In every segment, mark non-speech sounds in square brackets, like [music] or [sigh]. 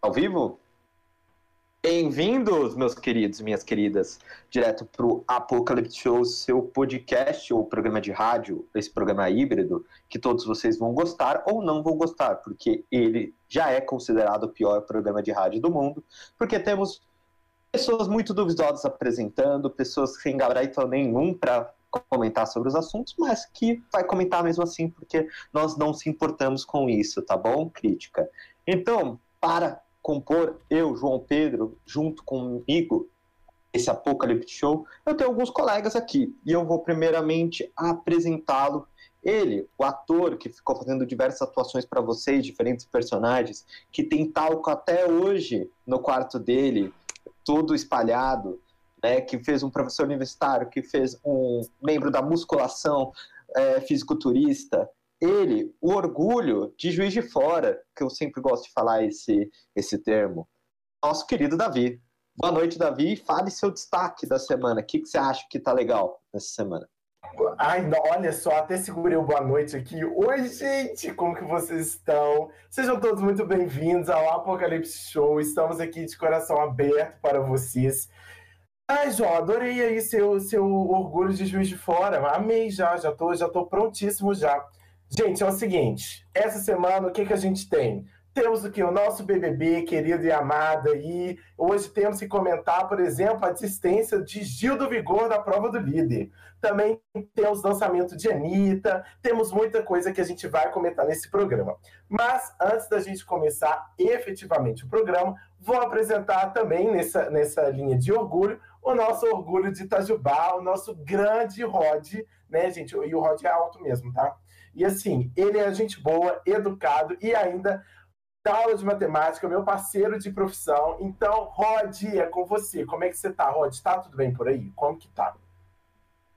Ao vivo? Bem-vindos, meus queridos minhas queridas, direto para o Apocalipse Show, seu podcast ou programa de rádio, esse programa híbrido, que todos vocês vão gostar ou não vão gostar, porque ele já é considerado o pior programa de rádio do mundo, porque temos pessoas muito duvidosas apresentando, pessoas sem gabarito nenhum para comentar sobre os assuntos, mas que vai comentar mesmo assim, porque nós não se importamos com isso, tá bom? Crítica. Então, para compor eu, João Pedro, junto comigo, esse Apocalipse Show, eu tenho alguns colegas aqui, e eu vou primeiramente apresentá-lo. Ele, o ator que ficou fazendo diversas atuações para vocês, diferentes personagens, que tem talco até hoje no quarto dele, todo espalhado, né, que fez um professor universitário, que fez um membro da musculação, é, fisiculturista, ele, o orgulho de Juiz de Fora, que eu sempre gosto de falar esse, esse termo, nosso querido Davi. Boa noite, Davi. Fale seu destaque da semana. O que, que você acha que tá legal nessa semana? Ai, olha só, até segurei o boa noite aqui. Oi, gente, como que vocês estão? Sejam todos muito bem-vindos ao Apocalipse Show. Estamos aqui de coração aberto para vocês. Ai, João, adorei aí seu, seu orgulho de Juiz de Fora. Amei já, já tô, já tô prontíssimo já. Gente, é o seguinte, essa semana o que, que a gente tem? Temos o que? O nosso BBB, querido e amado aí. Hoje temos que comentar, por exemplo, a desistência de Gil do Vigor da prova do líder. Também temos lançamento de Anitta, temos muita coisa que a gente vai comentar nesse programa. Mas antes da gente começar efetivamente o programa, vou apresentar também nessa, nessa linha de orgulho o nosso orgulho de Itajubá, o nosso grande Rod, né, gente? E o Rod é alto mesmo, tá? E assim, ele é gente boa, educado e ainda dá aula de matemática, meu parceiro de profissão. Então, Rod, é com você. Como é que você tá, Rod? Tá tudo bem por aí? Como que tá?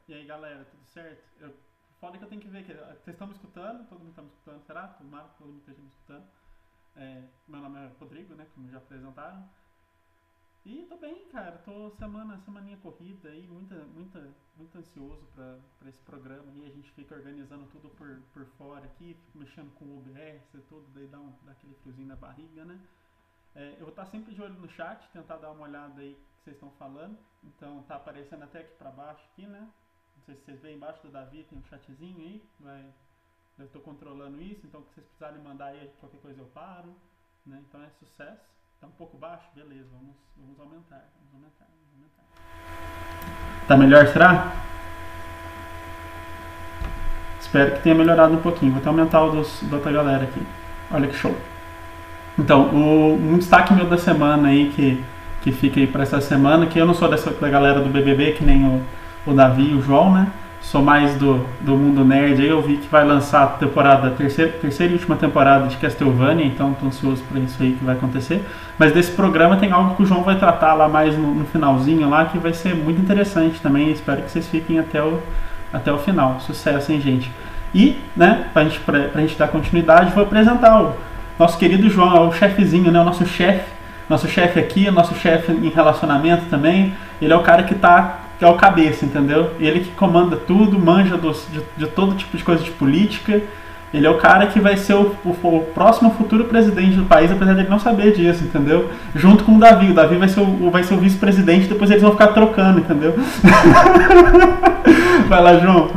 E aí, galera, tudo certo? Eu, foda que eu tenho que ver vocês estão me escutando, todo mundo está me escutando, será? Tomara que todo mundo esteja me escutando. É, meu nome é Rodrigo, né, como já apresentaram. E tô bem, cara. Tô semana, semaninha corrida aí, muita, muita, muito ansioso para esse programa e a gente fica organizando tudo por, por fora aqui, mexendo com o OBS e tudo, daí dá, um, dá aquele friozinho na barriga, né? É, eu vou estar sempre de olho no chat, tentar dar uma olhada aí que vocês estão falando. Então tá aparecendo até aqui para baixo aqui, né? Não sei se vocês veem embaixo do Davi, tem um chatzinho aí, vai, eu estou controlando isso, então se vocês precisarem mandar aí qualquer coisa eu paro, né? Então é sucesso. Tá um pouco baixo? Beleza, vamos, vamos aumentar. Vamos aumentar, vamos aumentar. Tá melhor, será? Espero que tenha melhorado um pouquinho. Vou até aumentar o dos, da outra galera aqui. Olha que show. Então, o, um destaque meu da semana aí que, que fica aí para essa semana, que eu não sou dessa da galera do BBB, que nem o, o Davi e o João, né? Sou mais do, do mundo nerd, aí eu vi que vai lançar a temporada, a terceira, terceira e última temporada de Castlevania, então estou ansioso para isso aí que vai acontecer. Mas desse programa tem algo que o João vai tratar lá mais no, no finalzinho lá, que vai ser muito interessante também. Espero que vocês fiquem até o, até o final. Sucesso, hein, gente? E, né, pra gente, pra, pra gente dar continuidade, vou apresentar o nosso querido João, o chefezinho, né, o nosso chefe, nosso chefe aqui, nosso chefe em relacionamento também. Ele é o cara que está que é o cabeça, entendeu? Ele que comanda tudo, manja dos, de, de, todo tipo de coisa de política. Ele é o cara que vai ser o, o, o, próximo futuro presidente do país, apesar dele não saber disso, entendeu? Junto com o Davi. O Davi vai ser o, vai ser o vice-presidente, depois eles vão ficar trocando, entendeu? [laughs] vai lá, João.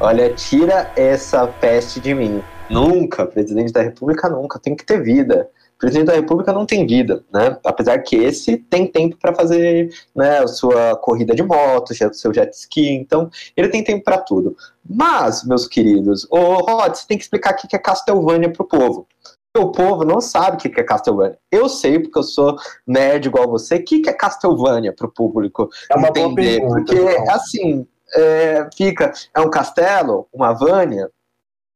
Olha, tira essa peste de mim. Nunca, presidente da República nunca, tem que ter vida presidente da República não tem vida, né? Apesar que esse tem tempo para fazer né, a sua corrida de moto, o seu jet ski, então ele tem tempo para tudo. Mas, meus queridos, o Rod, você tem que explicar o que é Castlevania pro povo. O povo não sabe o que é Castlevania. Eu sei, porque eu sou nerd igual você. O que é Castlevania pro público é entender? Pergunta, porque, então. assim, é, fica. É um castelo? Uma Vânia? O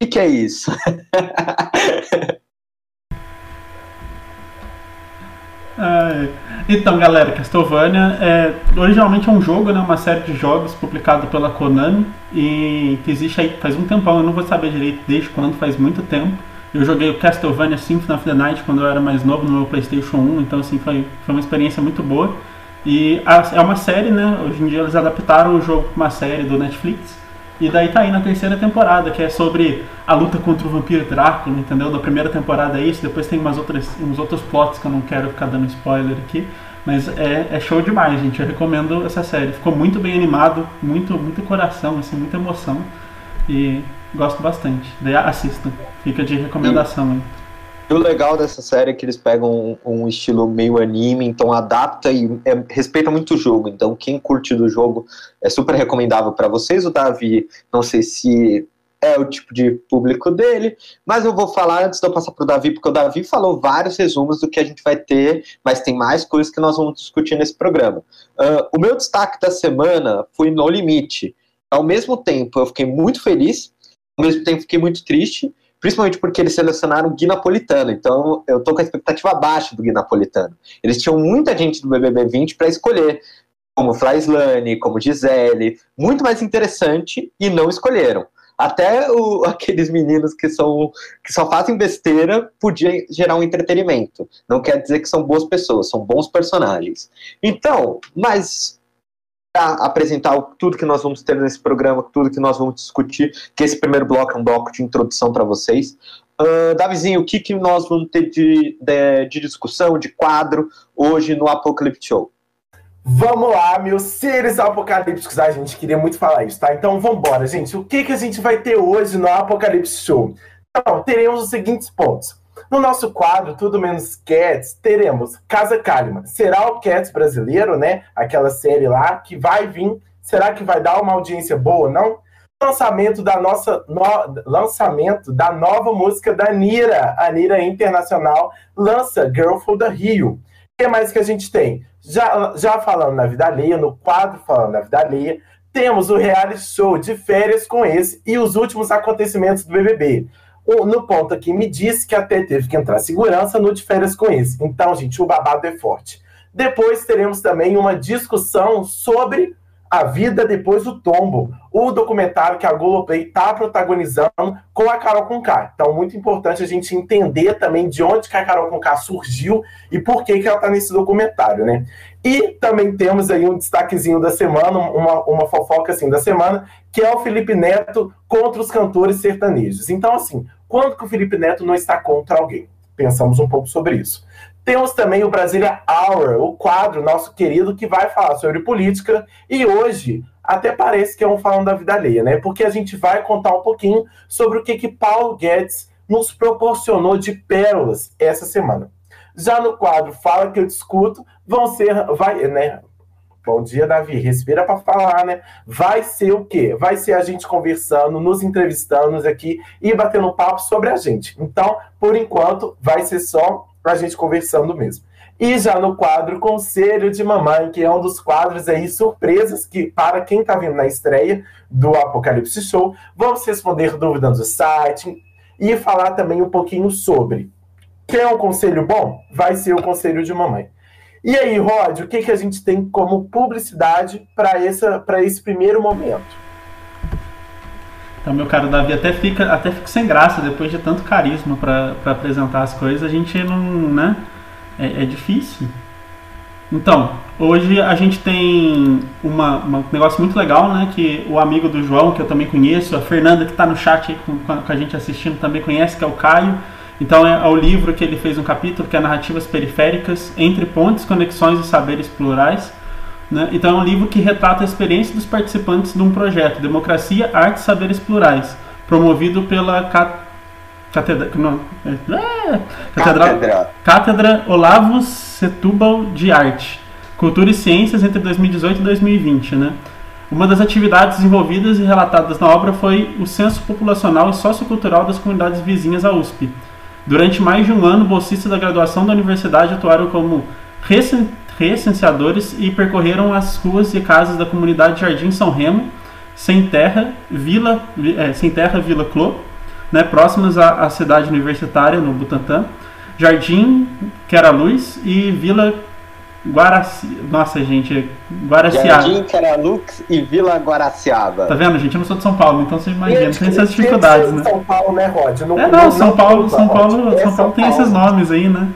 que, que é isso? [laughs] então, galera, Castlevania é, originalmente é um jogo, né, uma série de jogos publicado pela Konami e que existe aí faz um tempão, eu não vou saber direito desde quando, faz muito tempo. Eu joguei o Castlevania Symphony of the Night quando eu era mais novo no meu PlayStation 1, então assim foi, foi uma experiência muito boa. E a, é uma série, né? Hoje em dia eles adaptaram o jogo para uma série do Netflix E daí tá aí na terceira temporada, que é sobre a luta contra o vampiro Drácula, entendeu? Da primeira temporada é isso, depois tem umas outras, uns outros plots que eu não quero ficar dando spoiler aqui. Mas é, é show demais, gente. Eu recomendo essa série. Ficou muito bem animado, muito, muito coração, assim, muita emoção. E gosto bastante. Daí assistam. Fica de recomendação aí. E o legal dessa série é que eles pegam um, um estilo meio anime, então adapta e é, respeita muito o jogo. Então, quem curte do jogo é super recomendável para vocês. O Davi, não sei se é o tipo de público dele, mas eu vou falar antes de eu passar para o Davi, porque o Davi falou vários resumos do que a gente vai ter, mas tem mais coisas que nós vamos discutir nesse programa. Uh, o meu destaque da semana foi No Limite. Ao mesmo tempo, eu fiquei muito feliz, ao mesmo tempo, fiquei muito triste, principalmente porque eles selecionaram o Gui Napolitano, então eu tô com a expectativa baixa do Gui Napolitano. Eles tinham muita gente do BBB 20 para escolher, como Flaislane, como Gisele, muito mais interessante, e não escolheram até o, [laughs] aqueles meninos que são que só fazem besteira podiam gerar um entretenimento. Não quer dizer que são boas pessoas, são bons personagens. Então, mas apresentar tudo que nós vamos ter nesse programa, tudo que nós vamos discutir, que esse primeiro bloco é um bloco de introdução para vocês. Uh, Davizinho, o que, que nós vamos ter de, de, de discussão, de quadro hoje no Apocalipse Show? Vamos lá, meus seres apocalípticos. A gente queria muito falar isso, tá? Então vamos embora, gente. O que, que a gente vai ter hoje no Apocalipse Show? Então, teremos os seguintes pontos. No nosso quadro, Tudo Menos Cats, teremos Casa Kalima. Será o Cats brasileiro, né? Aquela série lá que vai vir. Será que vai dar uma audiência boa, não? Lançamento da nossa no, lançamento da nova música da Nira. A Nira Internacional lança Girl for the Rio. O que mais que a gente tem? Já, já falando na vida alheia, no quadro falando na vida alheia, temos o reality show de férias com esse e os últimos acontecimentos do BBB. No ponto aqui me disse que até teve que entrar segurança no de férias com esse. Então, gente, o babado é forte. Depois teremos também uma discussão sobre a Vida Depois do Tombo, o documentário que a Globoplay está protagonizando com a Carol Conká. Então, muito importante a gente entender também de onde que a Carol Conká surgiu e por que, que ela está nesse documentário, né? E também temos aí um destaquezinho da semana, uma, uma fofoca assim da semana, que é o Felipe Neto contra os cantores sertanejos. Então, assim, quando que o Felipe Neto não está contra alguém? Pensamos um pouco sobre isso. Temos também o Brasília Hour, o quadro nosso querido que vai falar sobre política. E hoje, até parece que é um falando da vida alheia, né? Porque a gente vai contar um pouquinho sobre o que, que Paulo Guedes nos proporcionou de pérolas essa semana. Já no quadro Fala que eu discuto, vão ser. Vai, né? Bom dia, Davi. Respira para falar, né? Vai ser o quê? Vai ser a gente conversando, nos entrevistando aqui e batendo papo sobre a gente. Então, por enquanto, vai ser só a gente conversando mesmo. E já no quadro Conselho de Mamãe, que é um dos quadros aí surpresas que, para quem está vindo na estreia do Apocalipse Show, vamos responder dúvidas do site e falar também um pouquinho sobre. Quer um conselho bom? Vai ser o Conselho de Mamãe. E aí, Rod, o que, que a gente tem como publicidade para esse primeiro momento? Então, meu caro Davi, até fica, até fica sem graça depois de tanto carisma para apresentar as coisas. A gente não. né? É, é, difícil. Então, hoje a gente tem uma, um negócio muito legal, né? Que o amigo do João, que eu também conheço, a Fernanda, que está no chat com, com, a gente assistindo, também conhece, que é o Caio. Então, é, é o livro que ele fez um capítulo que é Narrativas Periféricas entre Pontes, Conexões e Saberes Plurais né? Então é um livro que retrata a experiência dos participantes de um projeto, Democracia, Arte e Saberes Plurais, promovido pela Cat... Catedra... Não, é... Catedra... Cátedra Olavo Setúbal de Arte, Cultura e Ciências entre 2018 e 2020. Né? Uma das atividades desenvolvidas e relatadas na obra foi o censo populacional e sociocultural das comunidades vizinhas à USP. Durante mais de um ano, bolsistas da graduação da universidade atuaram como recenseadores e percorreram as ruas e casas da comunidade Jardim São Remo, Sem Terra, Vila, é, Sem Terra, Vila Clô, né, próximas à, à, cidade universitária, no Butantã, Jardim Quera Luz e Vila Guaraci... Nossa, gente, Guaraciaba. Jardim Queralux e Vila Guaraciaba. Tá vendo, gente? Eu não sou de São Paulo, então você imagina, tem essas dificuldades, né? São Paulo, né, Rod? Não, é, não, São Paulo, São Paulo, São Paulo tem esses nomes aí, né?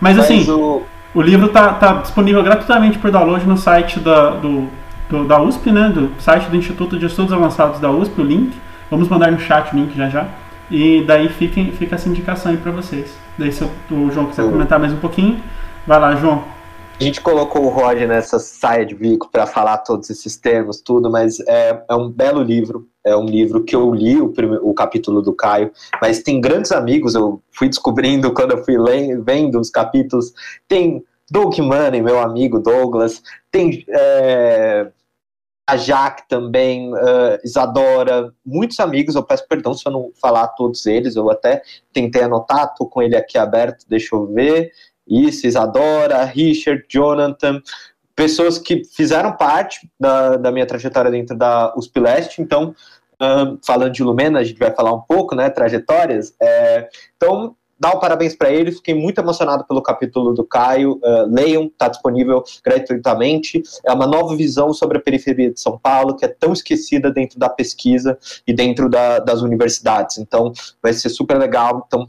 Mas, Mas assim, o... O livro está tá disponível gratuitamente por download no site da, do, do, da USP, né? Do site do Instituto de Estudos Avançados da USP, o link. Vamos mandar no chat o link já já. E daí fiquem, fica essa indicação aí para vocês. Daí se o João quiser comentar mais um pouquinho, vai lá, João. A gente colocou o Roger nessa saia de bico para falar todos esses termos, tudo, mas é, é, um belo livro. É um livro que eu li o, o capítulo do Caio, mas tem grandes amigos. Eu fui descobrindo [laughs] quando eu fui vendo os capítulos. Tem Doug Money, meu amigo Douglas, tem é, a Jaque também, uh, Isadora, muitos amigos, eu peço perdão se eu não falar todos eles, eu até tentei anotar, tô com ele aqui aberto, deixa eu ver, isso, Isadora, Richard, Jonathan, pessoas que fizeram parte da, da minha trajetória dentro da USP Leste, então, uh, falando de Lumena, a gente vai falar um pouco, né, trajetórias, é, então, dá um parabéns para ele. Fiquei muito emocionado pelo capítulo do Caio. Uh, leiam, está disponível gratuitamente. É uma nova visão sobre a periferia de São Paulo, que é tão esquecida dentro da pesquisa e dentro da, das universidades. Então, vai ser super legal. Então,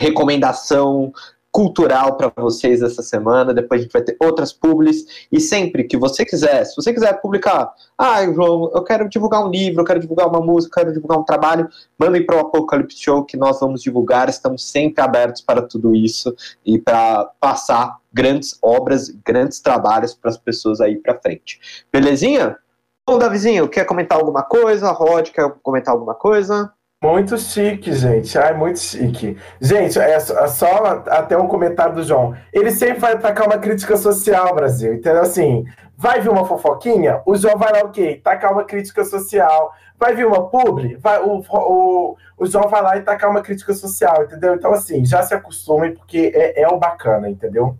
recomendação, cultural para vocês essa semana. Depois a gente vai ter outras publis. E sempre que você quiser, se você quiser publicar, ah, João, eu quero divulgar um livro, eu quero divulgar uma música, eu quero divulgar um trabalho, mandem para o Apocalipse Show que nós vamos divulgar. Estamos sempre abertos para tudo isso e para passar grandes obras, grandes trabalhos para as pessoas aí para frente. Belezinha? Bom, Davizinho, quer comentar alguma coisa? Rod, quer comentar alguma coisa? Muito chique, gente. Ai, muito chique. Gente, é só até um comentário do João. Ele sempre vai atacar uma crítica social, Brasil. Entendeu? Assim, vai vir uma fofoquinha? O João vai lá, ok, tacar uma crítica social. Vai vir uma publi? Vai, o, o, o João vai lá e tacar uma crítica social, entendeu? Então, assim, já se acostumem, porque é, é o bacana, entendeu?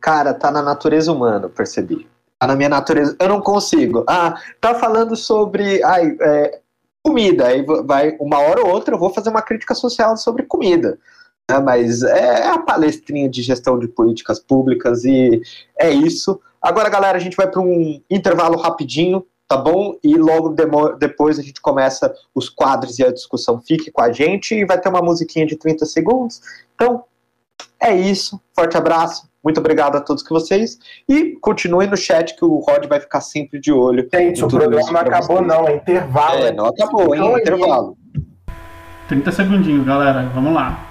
Cara, tá na natureza humana, percebi. Tá na minha natureza. Eu não consigo. Ah, tá falando sobre. Ai, é, comida. Aí vai uma hora ou outra eu vou fazer uma crítica social sobre comida. Né? Mas é, é a palestrinha de gestão de políticas públicas e é isso. Agora, galera, a gente vai para um intervalo rapidinho, tá bom? E logo depois a gente começa os quadros e a discussão. Fique com a gente e vai ter uma musiquinha de 30 segundos. Então, é isso. Forte abraço. Muito obrigado a todos que vocês. E continuem no chat que o Rod vai ficar sempre de olho. Gente, o programa não acabou, vocês. não, é intervalo. É, não acabou, hein? É intervalo. 30 segundinhos, galera. Vamos lá.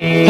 Mm-hmm.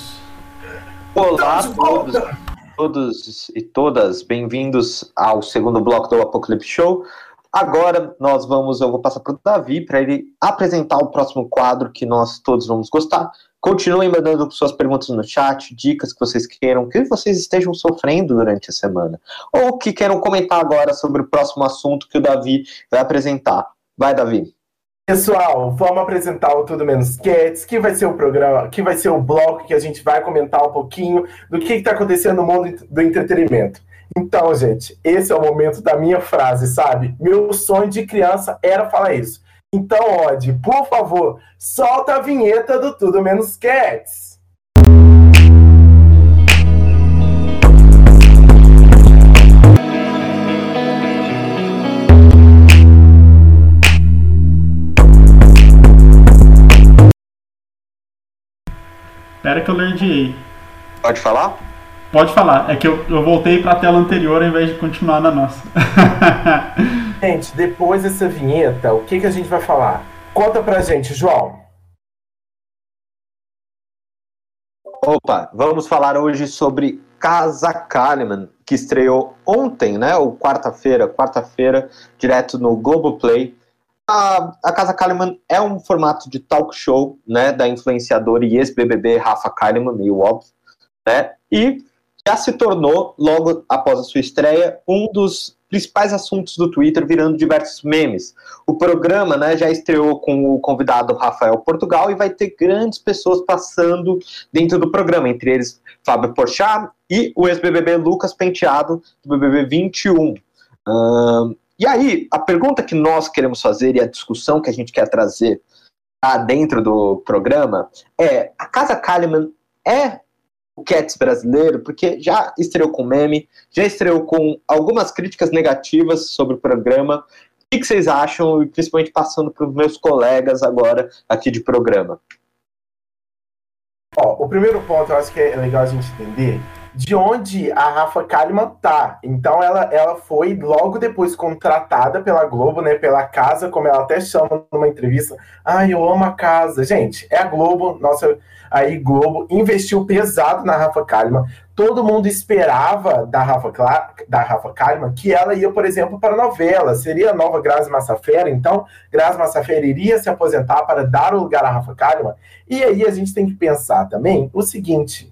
Todos e todas, bem-vindos ao segundo bloco do Apocalipse Show. Agora nós vamos, eu vou passar para o Davi para ele apresentar o próximo quadro que nós todos vamos gostar, Continuem mandando suas perguntas no chat, dicas que vocês queiram, que vocês estejam sofrendo durante a semana. Ou que queiram comentar agora sobre o próximo assunto que o Davi vai apresentar. Vai, Davi. Pessoal, vamos apresentar o Tudo Menos Cats, que vai ser o programa, que vai ser o bloco que a gente vai comentar um pouquinho do que está acontecendo no mundo do entretenimento. Então, gente, esse é o momento da minha frase, sabe? Meu sonho de criança era falar isso. Então, Odd, por favor, solta a vinheta do Tudo Menos Cats. Espera que eu lerdiei. Pode falar? Pode falar. É que eu, eu voltei para a tela anterior ao invés de continuar na nossa. [laughs] gente, depois dessa vinheta, o que, que a gente vai falar? Conta pra gente, João. Opa, vamos falar hoje sobre Casa Kalimann, que estreou ontem, né? Ou quarta-feira, quarta-feira, direto no Globoplay a, a Casa Kalimann é um formato de talk show, né, da influenciadora e ex-BBB Rafa Kalimann, meio óbvio, né, e já se tornou, logo após a sua estreia, um dos principais assuntos do Twitter, virando diversos memes. O programa né, já estreou com o convidado Rafael Portugal e vai ter grandes pessoas passando dentro do programa, entre eles Fábio Porchat e o ex-BBB Lucas Penteado, do BBB 21. Um, e aí, a pergunta que nós queremos fazer e a discussão que a gente quer trazer tá, dentro do programa é: a Casa Kalimann é o Cats brasileiro? Porque já estreou com meme, já estreou com algumas críticas negativas sobre o programa. O que vocês acham, principalmente passando para os meus colegas agora aqui de programa? Ó, o primeiro ponto eu acho que é legal a gente entender de onde a Rafa Kalimann tá. Então ela, ela foi logo depois contratada pela Globo, né, pela casa, como ela até chama numa entrevista. Ai, eu amo a casa. Gente, é a Globo, nossa, aí Globo investiu pesado na Rafa Kalimann. Todo mundo esperava da Rafa, da Rafa Kalimann que ela ia, por exemplo, para novela. Seria a nova Grazi Massafera, então Grazi Massafera iria se aposentar para dar o lugar à Rafa Kalimann. E aí a gente tem que pensar também o seguinte,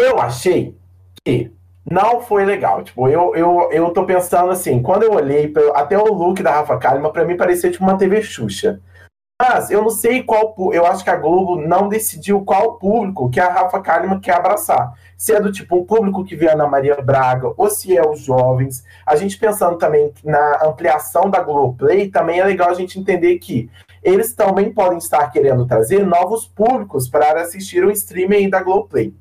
eu achei que não foi legal. Tipo, eu, eu, eu tô pensando assim, quando eu olhei, até o look da Rafa Kalimann, pra mim parecia tipo uma TV Xuxa. Mas eu não sei qual. Eu acho que a Globo não decidiu qual público que a Rafa Kalimann quer abraçar. Se é do tipo um público que vê Ana Maria Braga, ou se é os jovens. A gente pensando também na ampliação da Globoplay, também é legal a gente entender que eles também podem estar querendo trazer novos públicos para assistir o streaming da Globoplay.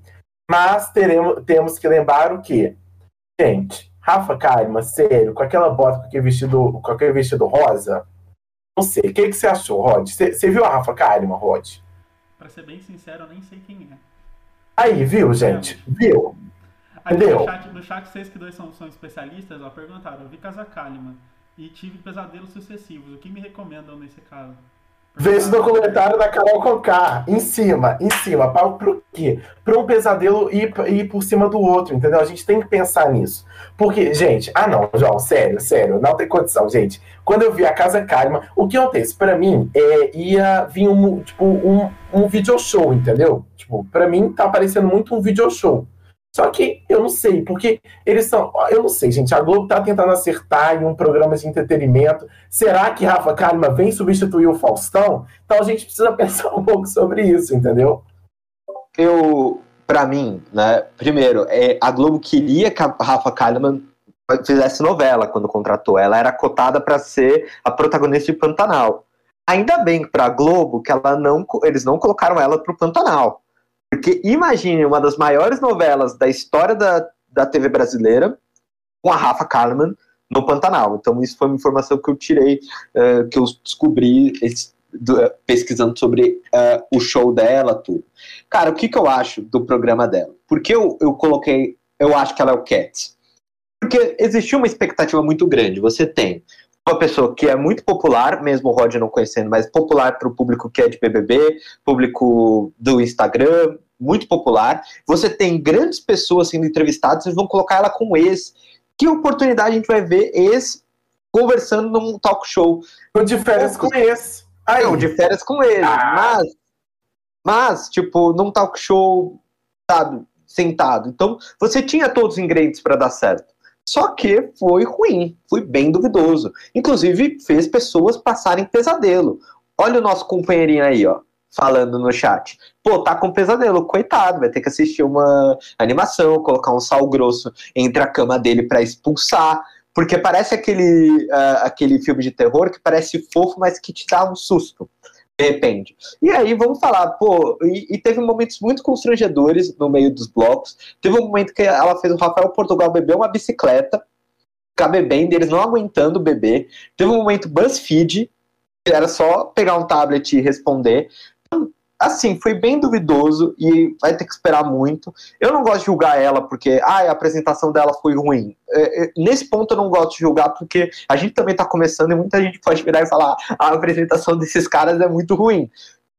Mas teremos, temos que lembrar o que? Gente, Rafa Kalimann, sério, com aquela bota, com aquele vestido, com aquele vestido rosa, não sei. O que, que você achou, Rod? Você viu a Rafa Kalimann, Rod? Pra ser bem sincero, eu nem sei quem é. Aí, viu, gente? É. Viu? Entendeu? No chat, no chat, vocês que dois são, são especialistas, ó, perguntaram, eu vi Casa Kalimann e tive pesadelos sucessivos. O que me recomendam nesse caso? Vê esse documentário da Carol Conká, em cima, em cima. Para o quê? Para um pesadelo ir, ir por cima do outro, entendeu? A gente tem que pensar nisso. Porque, gente, ah não, João, sério, sério, não tem condição, gente. Quando eu vi a Casa Karma, o que acontece? Para mim, é, ia vir um, tipo, um, um video show, entendeu? Tipo, para mim tá parecendo muito um video show. Só que eu não sei, porque eles são. Eu não sei, gente. A Globo tá tentando acertar em um programa de entretenimento. Será que Rafa Kalimann vem substituir o Faustão? Então a gente precisa [laughs] pensar um pouco sobre isso, entendeu? Eu, para mim, né? Primeiro, é, a Globo queria que a Rafa Kalimann fizesse novela quando contratou. Ela era cotada para ser a protagonista de Pantanal. Ainda bem para a Globo que ela não, eles não colocaram ela pro Pantanal porque imagine uma das maiores novelas da história da, da TV brasileira com a Rafa Kalimann no Pantanal. Então, isso foi uma informação que eu tirei, uh, que eu descobri esse, do, pesquisando sobre uh, o show dela, tudo. Cara, o que, que eu acho do programa dela? Porque eu, eu coloquei, eu acho que ela é o Cats. Porque existiu uma expectativa muito grande. Você tem uma pessoa que é muito popular, mesmo o Rod não conhecendo, mas popular para o público que é de BBB, público do Instagram, muito popular. Você tem grandes pessoas sendo entrevistadas, eles vão colocar ela com ex. Que oportunidade a gente vai ver ex conversando num talk show? O de férias com ex. Aí. Não, de férias com ex. Ah. Mas, mas, tipo, num talk show, sabe, sentado. Então, você tinha todos os ingredientes para dar certo. Só que foi ruim, foi bem duvidoso. Inclusive, fez pessoas passarem pesadelo. Olha o nosso companheirinho aí, ó, falando no chat. Pô, tá com pesadelo, coitado, vai ter que assistir uma animação, colocar um sal grosso entre a cama dele para expulsar. Porque parece aquele, uh, aquele filme de terror que parece fofo, mas que te dá um susto de repente. E aí vamos falar, pô, e, e, teve momentos muito constrangedores no meio dos blocos. Teve um momento que ela fez o Rafael Portugal beber uma bicicleta, ficar bebendo, eles não aguentando beber. Teve um momento BuzzFeed, que era só pegar um tablet e responder assim, foi bem duvidoso e vai ter que esperar muito. Eu não gosto de julgar ela porque ah, a apresentação dela foi ruim. É, é, nesse ponto eu não gosto de julgar porque a gente também está começando e muita gente pode virar e falar ah, a apresentação desses caras é muito ruim.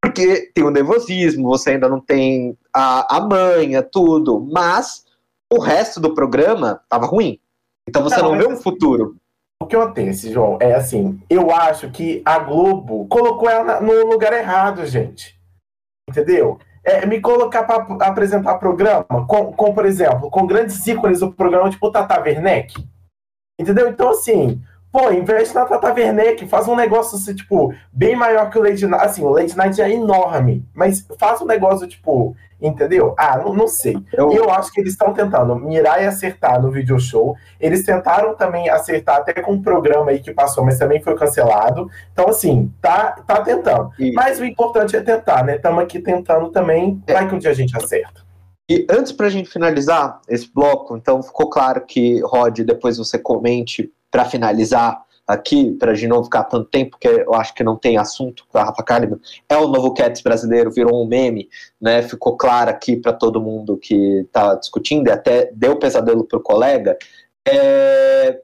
Porque tem o nervosismo, você ainda não tem a, a manha, tudo, mas o resto do programa estava ruim. Então você não, não vê um futuro. O que acontece, João, é assim, eu acho que a Globo colocou ela no lugar errado, gente entendeu? É, me colocar para apresentar programa, com, com, por exemplo, com grandes ícones do programa, tipo Tata Werneck. Entendeu? Então, assim, pô, investe na Tata Werneck, faz um negócio, assim, tipo, bem maior que o Lady Night. Assim, o Lady Night é enorme, mas faz um negócio, tipo, Entendeu? Ah, não, não sei. Eu... eu acho que eles estão tentando mirar e acertar no video show. Eles tentaram também acertar até com um programa aí que passou, mas também foi cancelado. Então, assim, tá, tá tentando. E... Mas o importante é tentar, né? Estamos aqui tentando também. É. Vai que um dia a gente acerta. E antes para a gente finalizar esse bloco, então ficou claro que, Rod, depois você comente para finalizar aqui, para a gente não ficar tanto tempo, porque eu acho que não tem assunto para Rafa Kalimann, é o novo Cats brasileiro, virou um meme, né? Ficou claro aqui para todo mundo que está discutindo, e até deu pesadelo pro colega. É...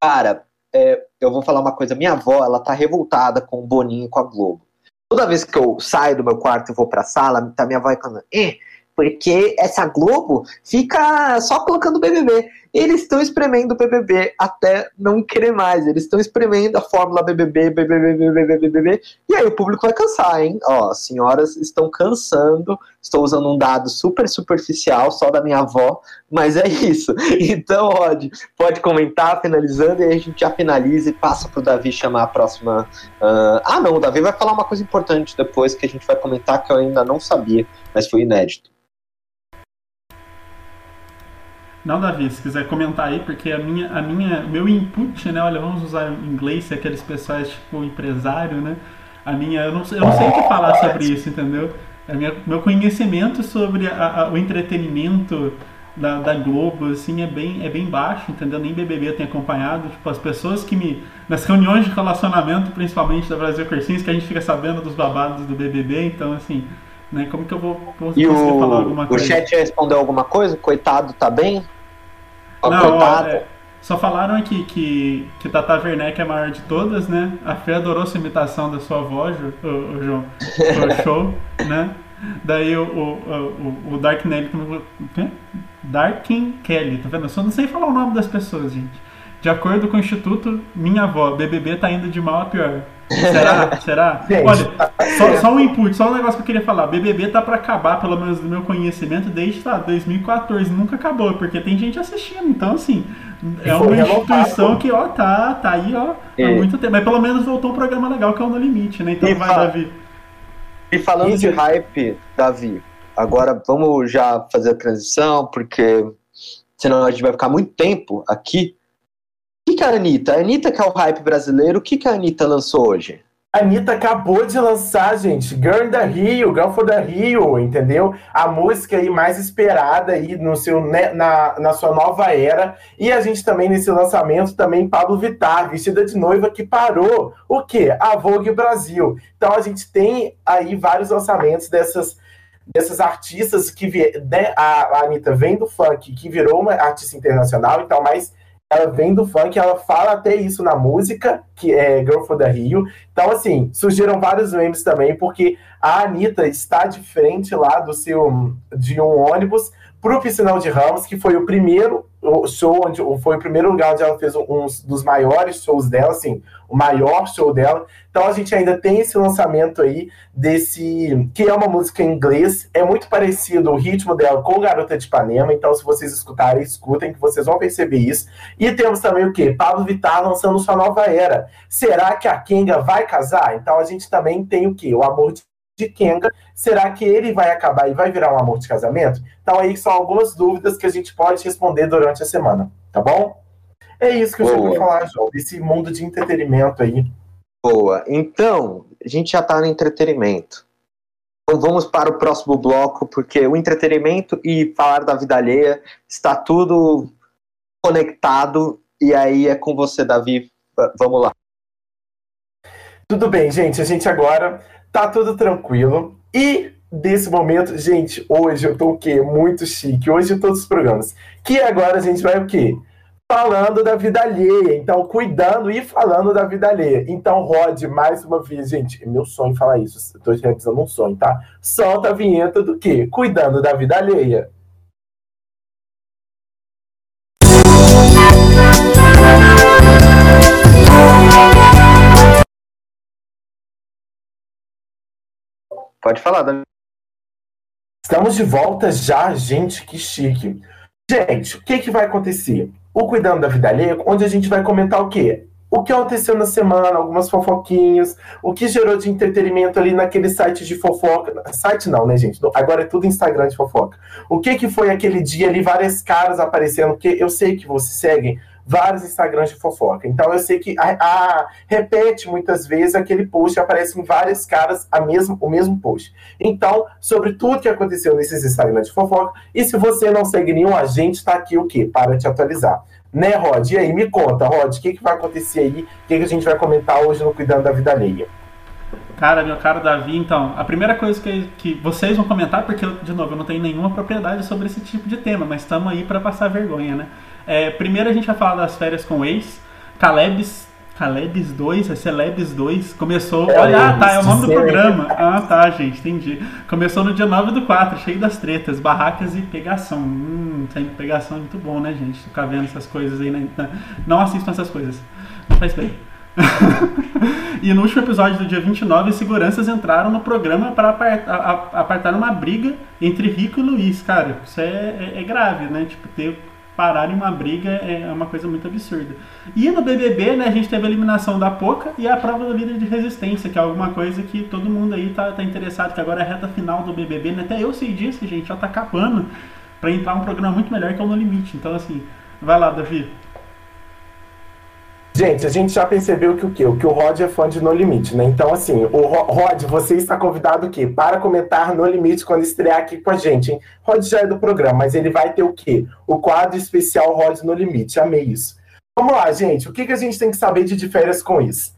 Cara, é, eu vou falar uma coisa, minha avó, ela tá revoltada com o Boninho e com a Globo. Toda vez que eu saio do meu quarto e vou pra sala, tá minha avó falando, eh, porque essa Globo fica só colocando BBB. Eles estão espremendo o BBB até não querer mais. Eles estão espremendo a fórmula BBB, BBB, BBB, BBB. E aí o público vai cansar, hein? Ó, as senhoras estão cansando. Estou usando um dado super superficial, só da minha avó, mas é isso. [laughs] Então, Rod, pode comentar, finalizando, e aí a gente já finaliza e passa para o Davi chamar a próxima. Uh... Ah, não, o Davi vai falar uma coisa importante depois que a gente vai comentar que eu ainda não sabia, mas foi inédito. Não, Davi, se quiser comentar aí, porque a minha, a minha, meu input, né? Olha, vamos usar inglês, se aqueles pessoas tipo empresário, né? A minha, eu não, eu não sei o que falar sobre isso, entendeu? A minha, meu conhecimento sobre a, a, o entretenimento da, da, Globo, assim, é bem, é bem baixo, entendeu? Nem BBB eu tenho acompanhado. Tipo, as pessoas que me. Nas reuniões de relacionamento, principalmente da Brasil Cursins, que a gente fica sabendo dos babados do BBB, então, assim, né? Como que eu vou conseguir o, falar alguma coisa? O chat respondeu alguma coisa? Coitado, tá bem? Não, ó, é, só falaram aqui que, que Tata Werneck é a maior de todas, né? A Fê adorou sua imitação da sua voz, o, o, o João. Foi [laughs] show, né? Daí o, o, o, o Dark Nelly. Darkin Kelly, tá vendo? Eu só não sei falar o nome das pessoas, gente. De acordo com o Instituto Minha Avó, BBB tá indo de mal a pior. Será? Será? Gente, Olha, só, só, um input, só um negócio que eu queria falar. BBB tá pra acabar, pelo menos do meu conhecimento, desde tá, 2014. Nunca acabou, porque tem gente assistindo. Então, assim, é uma instituição que, ó, tá, tá aí, ó, há é. muito tempo. Mas pelo menos voltou um programa legal que é o No Limite, né? Então e vai, Davi. E falando de hype, Davi, agora vamos já fazer a transição, porque senão a gente vai ficar muito tempo aqui que, que a Anitta? A Anitta que é o hype brasileiro, o que, que a Anitta lançou hoje? A Anitta acabou de lançar, gente, Girl da Rio, Girl for the Rio, entendeu? A música aí mais esperada aí no seu, né, na, na sua nova era. E a gente também, nesse lançamento, também Pablo Vittar, vestida de noiva, que parou o quê? A Vogue Brasil. Então a gente tem aí vários lançamentos dessas, dessas artistas que né, a, a Anitta vem do funk, que virou uma artista internacional, então mais ela vem do funk, ela fala até isso na música, que é Girl for the Rio. Então, assim, surgiram vários memes também, porque a Anitta está de frente lá do seu de um ônibus para o de Ramos, que foi o primeiro show, onde foi o primeiro lugar onde ela fez um dos maiores shows dela, assim, maior show dela. Então a gente ainda tem esse lançamento aí desse que é uma música em inglês, é muito parecido o ritmo dela com Garota de Ipanema, então se vocês escutarem, escutem que vocês vão perceber isso. E temos também o que? Pablo Vittar lançando sua nova era. Será que a Kenga vai casar? Então a gente também tem o que? O amor de de Kenga, será que ele vai acabar e vai virar um amor de casamento? Então aí são algumas dúvidas que a gente pode responder durante a semana, tá bom? É isso que eu tinha falar, João, desse mundo de entretenimento aí. Boa. Então, a gente já tá no entretenimento. Então vamos para o próximo bloco, porque o entretenimento e falar da vida alheia está tudo conectado. E aí é com você, Davi. Vamos lá. Tudo bem, gente. A gente agora tá tudo tranquilo. E desse momento, gente, hoje eu tô o quê? Muito chique. Hoje todos os programas. Que agora a gente vai o quê? Falando da vida alheia. Então, cuidando e falando da vida alheia. Então, Rod, mais uma vez, gente, é meu sonho falar isso. Estou realizando um sonho, tá? Solta a vinheta do quê? Cuidando da vida alheia. Pode falar, Dani. Estamos de volta já, gente, que chique. Gente, o que, que vai acontecer? O Cuidando da Vida Alheia, onde a gente vai comentar o quê? O que aconteceu na semana, algumas fofoquinhas, o que gerou de entretenimento ali naquele site de fofoca. Site não, né, gente? Agora é tudo Instagram de fofoca. O que, que foi aquele dia ali, várias caras aparecendo, que eu sei que vocês seguem vários Instagrams de fofoca. Então eu sei que a, a, repete muitas vezes aquele post, aparece em várias caras a mesmo, o mesmo post. Então, sobre tudo que aconteceu nesses Instagrams de fofoca, e se você não segue nenhum, a gente está aqui o quê? Para te atualizar. Né, Rod? E aí, me conta, Rod, o que, que vai acontecer aí? O que, que a gente vai comentar hoje no Cuidando da Vida Alheia? Cara, meu caro Davi, então, a primeira coisa que, que vocês vão comentar, porque, de novo, eu não tenho nenhuma propriedade sobre esse tipo de tema, mas estamos aí para passar vergonha, né? É, primeiro a gente vai falar das férias com o ex. Calebs, Calebs 2, é Celebs 2. Começou. É, olha, ah, tá, é o nome do programa. Ah, tá, gente, entendi. Começou no dia 9 do 4, cheio das tretas, barracas e pegação. Hum, sempre pegação é muito bom, né, gente? Ficar vendo essas coisas aí, né? Não assistam essas coisas. Não faz bem. [laughs] e no último episódio do dia 29, seguranças entraram no programa para apartar, apartar uma briga entre Rico e Luiz. Cara, isso é, é, é grave, né? Tipo, ter pararem uma briga é uma coisa muito absurda. E no BBB, né, a gente teve a eliminação da Poca e a prova do líder de resistência, que é alguma coisa que todo mundo aí tá, tá interessado, que agora é a reta final do BBB, né? Até eu sei disso, gente, já tá acabando para entrar um programa muito melhor que é o No Limite. Então, assim, vai lá, Davi. Gente, a gente já percebeu que o quê? Que o Rod é fã de No Limite, né? Então, assim, o Rod, você está convidado o quê? Para comentar No Limite quando estrear aqui com a gente, hein? Rod já é do programa, mas ele vai ter o quê? O quadro especial Rod No Limite. Amei isso. Vamos lá, gente. O que, que a gente tem que saber de diferença com isso?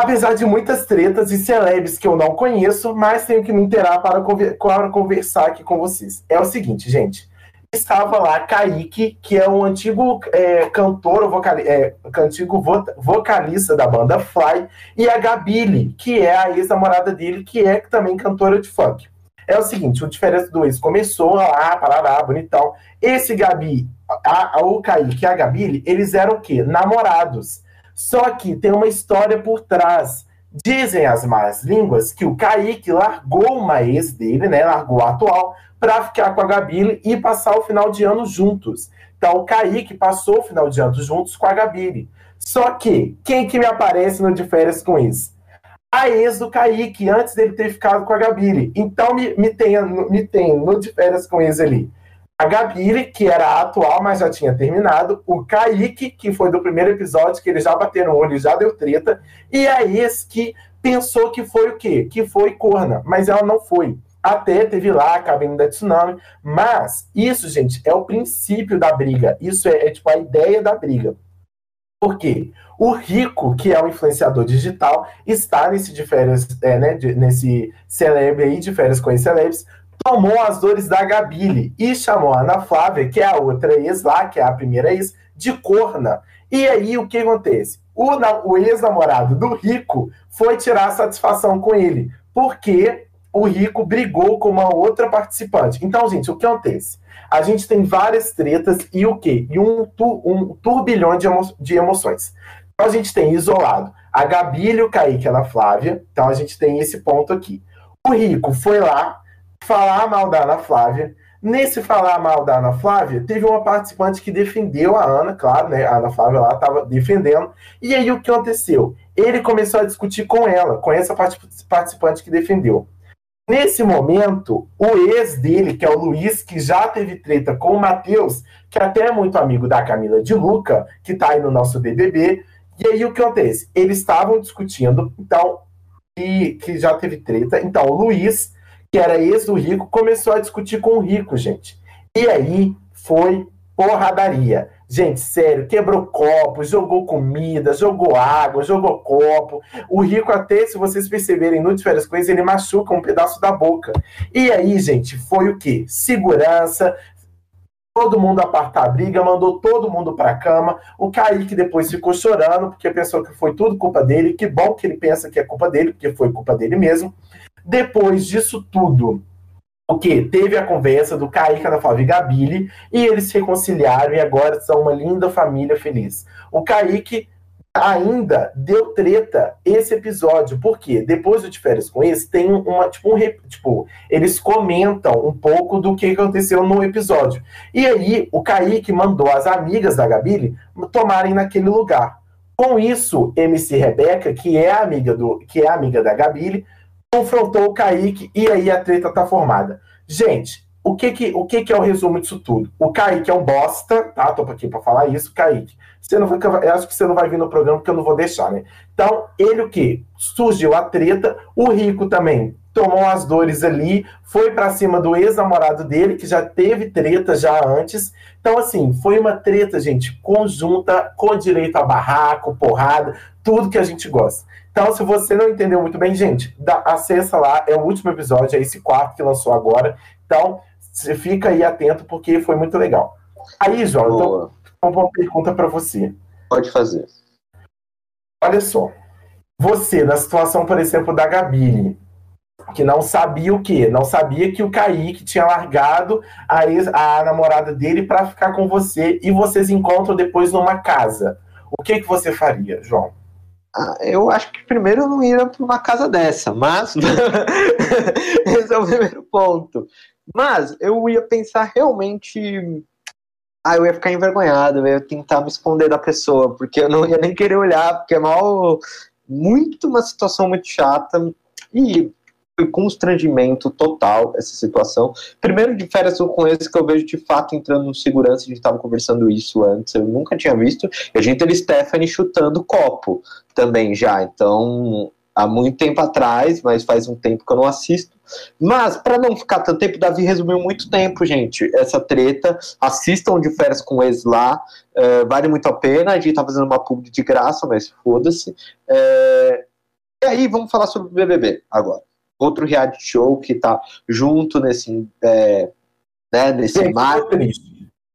Apesar de muitas tretas e celebres que eu não conheço, mas tenho que me inteirar para, para conversar aqui com vocês. É o seguinte, gente estava lá Kaique, que é um antigo é, cantor, vocal, é, antigo vo, vocalista da banda Fly, e a Gabile, que é a ex-namorada dele, que é também cantora de funk. É o seguinte, o diferença do ex começou lá, parará, bonitão. Esse Gabi, a, a, o Kaique e a Gabile, eles eram o quê? Namorados. Só que tem uma história por trás. Dizem as más línguas que o Kaique largou uma ex dele, né? Largou a atual, para ficar com a Gabile e passar o final de ano juntos. Então, o Kaique passou o final de ano juntos com a Gabile. Só que, quem que me aparece no de férias com isso? A ex do Kaique, antes dele ter ficado com a Gabile. Então, me, me, tem, me tem no de férias com eles ali. A Gabile, que era a atual, mas já tinha terminado. O Kaique, que foi do primeiro episódio, que eles já bateram o olho e já deu treta. E a ex que pensou que foi o quê? Que foi corna, mas ela não foi. Até teve lá a cabine da tsunami. Mas isso, gente, é o princípio da briga. Isso é, é tipo a ideia da briga. Por quê? O Rico, que é o influenciador digital, está nesse de férias, é, né, de, nesse celebre aí, de férias com os celebres, tomou as dores da Gabile e chamou a Ana Flávia, que é a outra ex lá, que é a primeira ex, de corna. E aí o que acontece? O, o ex-namorado do Rico foi tirar satisfação com ele. Porque o Rico brigou com uma outra participante. Então, gente, o que acontece? A gente tem várias tretas e o quê? E um, um turbilhão de, emo de emoções. Então, a gente tem isolado a Gabi e o Kaique, Ana Flávia. Então, a gente tem esse ponto aqui. O Rico foi lá falar mal da Ana Flávia. Nesse falar mal da Ana Flávia, teve uma participante que defendeu a Ana, claro, né? A Ana Flávia lá estava defendendo. E aí o que aconteceu? Ele começou a discutir com ela, com essa participante que defendeu. Nesse momento, o ex dele, que é o Luiz, que já teve treta com o Matheus, que até é muito amigo da Camila de Luca, que está aí no nosso BBB. E aí o que acontece? Eles estavam discutindo, então, e que já teve treta. Então, o Luiz que era ex do Rico, começou a discutir com o Rico, gente. E aí foi porradaria. Gente, sério, quebrou copo, jogou comida, jogou água, jogou copo. O Rico, até se vocês perceberem no Férias Coisas, ele machuca um pedaço da boca. E aí, gente, foi o quê? Segurança, todo mundo apartar a briga, mandou todo mundo para a cama. O Kaique depois ficou chorando, porque pensou que foi tudo culpa dele. Que bom que ele pensa que é culpa dele, porque foi culpa dele mesmo. Depois disso tudo, o que? Teve a conversa do Kaique, da Flávia e Gabile, e eles se reconciliaram e agora são uma linda família feliz. O Kaique ainda deu treta esse episódio, porque depois do de férias com esse, tem uma, tipo, um, tipo, eles comentam um pouco do que aconteceu no episódio. E aí, o Kaique mandou as amigas da Gabile tomarem naquele lugar. Com isso, MC Rebeca, que é amiga do, que é amiga da Gabile, confrontou o Kaique e aí a treta tá formada. Gente, o que que, o que que é o resumo disso tudo? O Kaique é um bosta, tá? Tô aqui para falar isso, Kaique. Você não eu acho que você não vai vir no programa porque eu não vou deixar, né? Então, ele o que? Surgiu a treta, o Rico também tomou as dores ali, foi para cima do ex-namorado dele, que já teve treta já antes. Então, assim, foi uma treta, gente, conjunta, com direito a barraco, porrada, tudo que a gente gosta. Então, se você não entendeu muito bem, gente, dá, acessa lá, é o último episódio, é esse quarto que lançou agora. Então, fica aí atento, porque foi muito legal. Aí, João, então, uma pergunta para você. Pode fazer. Olha só. Você, na situação, por exemplo, da Gabi, que não sabia o quê? Não sabia que o Kaique tinha largado a, ex, a namorada dele para ficar com você e vocês encontram depois numa casa. O que, que você faria, João? Ah, eu acho que primeiro eu não iria para uma casa dessa, mas [laughs] esse é o primeiro ponto. Mas eu ia pensar realmente. Ah, eu ia ficar envergonhado, eu ia tentar me esconder da pessoa, porque eu não ia nem querer olhar, porque é mal. Muito uma situação muito chata. E foi constrangimento total essa situação. Primeiro de férias com esse que eu vejo de fato entrando no segurança, a gente estava conversando isso antes, eu nunca tinha visto. E a gente teve Stephanie chutando copo também já, então há muito tempo atrás, mas faz um tempo que eu não assisto. Mas, para não ficar tanto tempo, Davi resumiu muito tempo, gente, essa treta. Assistam de férias com eles lá, uh, vale muito a pena. A gente tá fazendo uma publi de graça, mas foda-se. Uh, e aí, vamos falar sobre o BBB agora outro reality show que tá junto nesse, é, né, nesse gente, mar.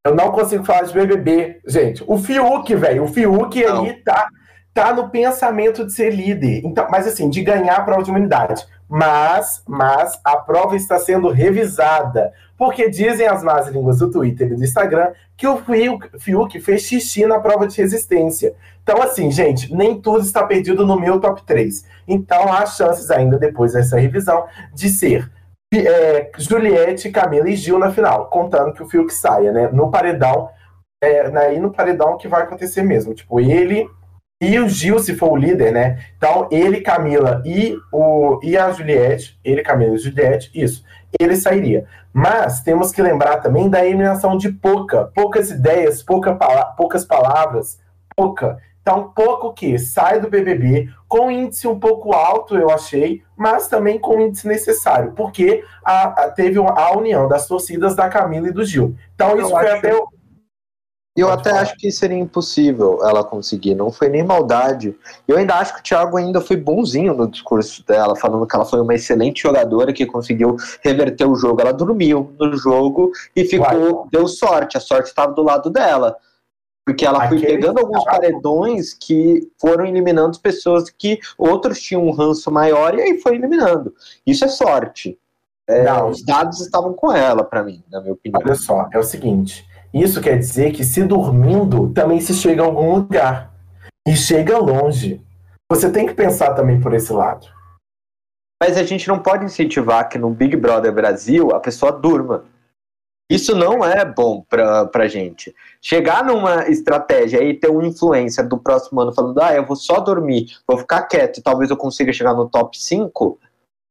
Eu não consigo falar de BBB, gente. O Fiuk, velho, o Fiuk não. aí tá, tá no pensamento de ser líder. Então, mas assim, de ganhar a prova de humanidade. Mas, mas a prova está sendo revisada. Porque dizem as más línguas do Twitter e do Instagram que o Fiuk, fez xixi na prova de resistência. Então, assim, gente, nem tudo está perdido no meu top 3. Então, há chances ainda, depois dessa revisão, de ser é, Juliette, Camila e Gil na final, contando que o Fiuk saia, né? No paredão, é, aí no paredão que vai acontecer mesmo. Tipo, ele e o Gil, se for o líder, né? Então, ele, Camila e, o, e a Juliette, ele, Camila e Juliette, isso, ele sairia. Mas temos que lembrar também da eliminação de pouca, poucas ideias, pouca, poucas palavras, pouca. Então, pouco que sai do BBB com índice um pouco alto, eu achei, mas também com índice necessário, porque a, a, teve a união das torcidas da Camila e do Gil. Então, isso eu foi até. O... Eu Pode até falar. acho que seria impossível ela conseguir, não foi nem maldade. Eu ainda acho que o Thiago ainda foi bonzinho no discurso dela, falando que ela foi uma excelente jogadora que conseguiu reverter o jogo. Ela dormiu no jogo e ficou, Uai. deu sorte, a sorte estava do lado dela Porque ela foi pegando alguns paredões que foram eliminando pessoas que outros tinham um ranço maior e aí foi eliminando. Isso é sorte. É, os dados estavam com ela, para mim, na minha opinião. Olha só, é o seguinte: isso quer dizer que se dormindo também se chega a algum lugar. E chega longe. Você tem que pensar também por esse lado. Mas a gente não pode incentivar que no Big Brother Brasil a pessoa durma. Isso não é bom pra, pra gente. Chegar numa estratégia e ter uma influência do próximo ano falando, ah, eu vou só dormir, vou ficar quieto talvez eu consiga chegar no top 5,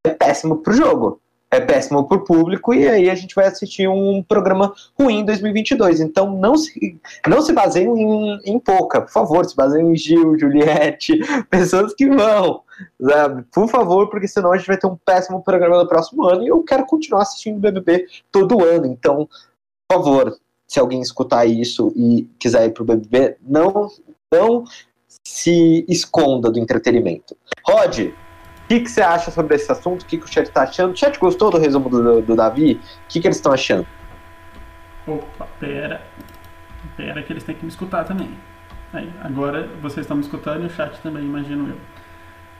é péssimo pro jogo. É péssimo pro público e aí a gente vai assistir um programa ruim em 2022. Então não se, não se baseiem em, em pouca, por favor, se baseiem em Gil, Juliette, [laughs] pessoas que vão sabe? Por favor, porque senão a gente vai ter um péssimo programa no próximo ano e eu quero continuar assistindo BBB todo ano. Então, por favor, se alguém escutar isso e quiser ir pro BBB, não, não se esconda do entretenimento. Rod, o que, que você acha sobre esse assunto? O que, que o chat está achando? O chat gostou do resumo do, do Davi? O que, que eles estão achando? Opa, pera. Pera que eles têm que me escutar também. Aí, agora vocês estão me escutando e o chat também, imagino eu.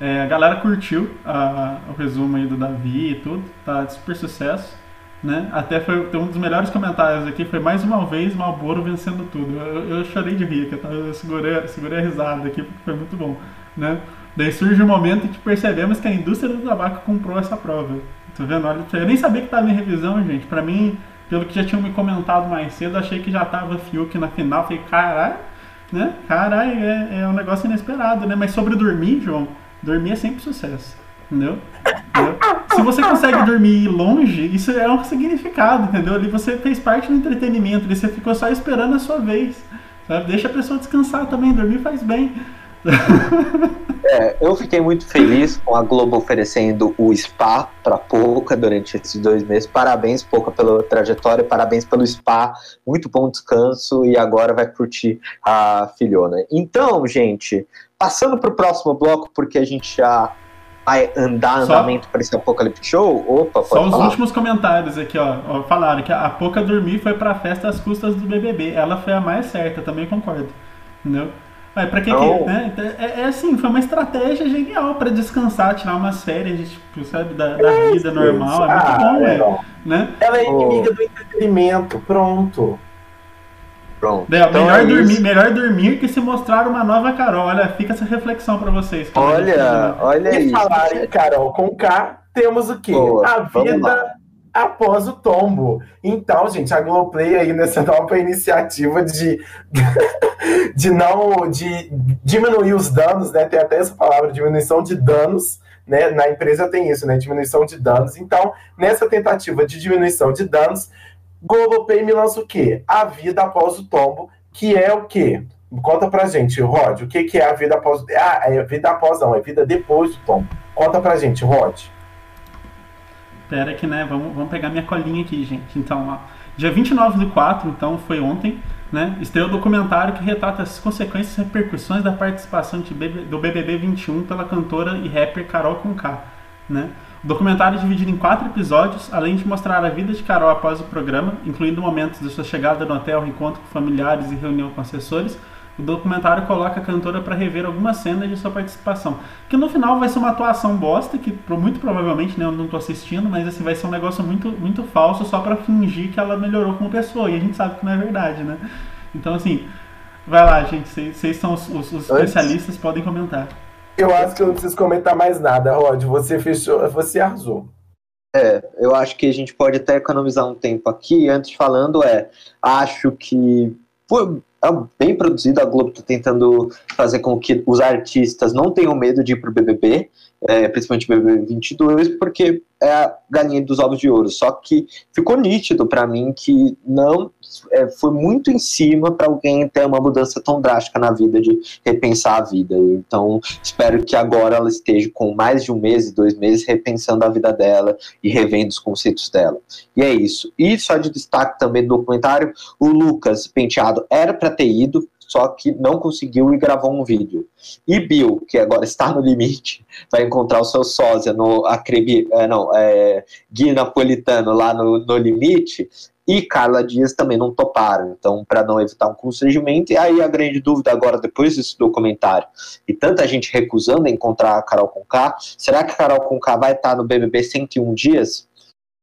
É, a galera curtiu a, o resumo aí do Davi e tudo, tá super sucesso. Né? Até foi um dos melhores comentários aqui, foi mais uma vez Malboro vencendo tudo. Eu, eu chorei de rir, eu, eu segurei, segurei a risada aqui porque foi muito bom. Né? Daí surge o um momento em que percebemos que a indústria do tabaco comprou essa prova. Tá vendo? Olha, eu nem sabia que estava em revisão, gente. Para mim, pelo que já tinham me comentado mais cedo, achei que já tava Fiuk na final. Falei, caralho, né? Caralho, é, é um negócio inesperado, né? Mas sobre dormir, João, Dormir é sempre sucesso. Entendeu? entendeu? Se você consegue dormir longe, isso é um significado, entendeu? Ali você fez parte do entretenimento, ali você ficou só esperando a sua vez. Sabe? Deixa a pessoa descansar também, dormir faz bem. É, eu fiquei muito feliz com a Globo oferecendo o spa para Pouca durante esses dois meses. Parabéns, Pouca, pela trajetória, parabéns pelo spa. Muito bom descanso e agora vai curtir a filhona. Então, gente, passando para o próximo bloco, porque a gente já vai andar andamento para esse Apocalipse Show. Opa, Só os últimos comentários aqui, ó. Falaram que a Poca dormir foi para a festa às custas do BBB. Ela foi a mais certa, também concordo. Entendeu? É, pra que, que né? É, é, assim, foi uma estratégia genial para descansar, tirar umas férias, tipo, sabe, da, da é, vida normal. É muito ah, bom, é. Né? Ela é inimiga oh. do entretenimento, pronto. Pronto. É, então melhor, é dormir, melhor dormir que se mostrar uma nova Carol. Olha, fica essa reflexão para vocês. Olha, olha aí. E falar em Carol com K, temos o quê? Boa, a vida após o tombo. Então, gente, a Globoplay aí nessa [laughs] nova iniciativa de, [laughs] de não de diminuir os danos, né? Tem até essa palavra, diminuição de danos. Né, na empresa tem isso, né? Diminuição de danos. Então, nessa tentativa de diminuição de danos, Globopay me lança o quê? A vida após o tombo, que é o quê? Conta pra gente, Rod, o que, que é a vida após. Ah, é vida após não, é vida depois do tombo. Conta pra gente, Rod. Pera que, né, vamos, vamos pegar minha colinha aqui, gente. Então, ó, dia 29 do 4, então foi ontem, né, estreou o documentário que retrata as consequências e repercussões da participação de, do BBB 21 pela cantora e rapper Carol Conká, né? O documentário é dividido em quatro episódios, além de mostrar a vida de Carol após o programa, incluindo momentos de sua chegada no hotel, encontro com familiares e reunião com assessores. O documentário coloca a cantora para rever algumas cenas de sua participação, que no final vai ser uma atuação bosta, que muito provavelmente né, eu não estou assistindo, mas assim vai ser um negócio muito, muito falso só para fingir que ela melhorou como pessoa, e a gente sabe que não é verdade, né? Então assim, vai lá, gente, vocês são os, os, os especialistas, podem comentar. Eu acho que eu não preciso comentar mais nada, Rod. Você fechou, você arrasou. É, eu acho que a gente pode até economizar um tempo aqui. Antes falando, é, acho que foi bem produzido. A Globo está tentando fazer com que os artistas não tenham medo de ir para o BBB é, principalmente BBB 22, porque é a galinha dos ovos de ouro. Só que ficou nítido para mim que não é, foi muito em cima para alguém ter uma mudança tão drástica na vida, de repensar a vida. Então, espero que agora ela esteja com mais de um mês dois meses repensando a vida dela e revendo os conceitos dela. E é isso. E só de destaque também do documentário, o Lucas Penteado era para ter ido, só que não conseguiu e gravou um vídeo. E Bill, que agora está no limite, vai encontrar o seu sósia no Acrebi, é, não, é, Gui Napolitano lá no, no limite, e Carla Dias também não toparam. Então, para não evitar um constrangimento, e aí a grande dúvida agora, depois desse documentário, e tanta gente recusando encontrar a Carol Conká, será que a Carol Conká vai estar no BBB 101 dias?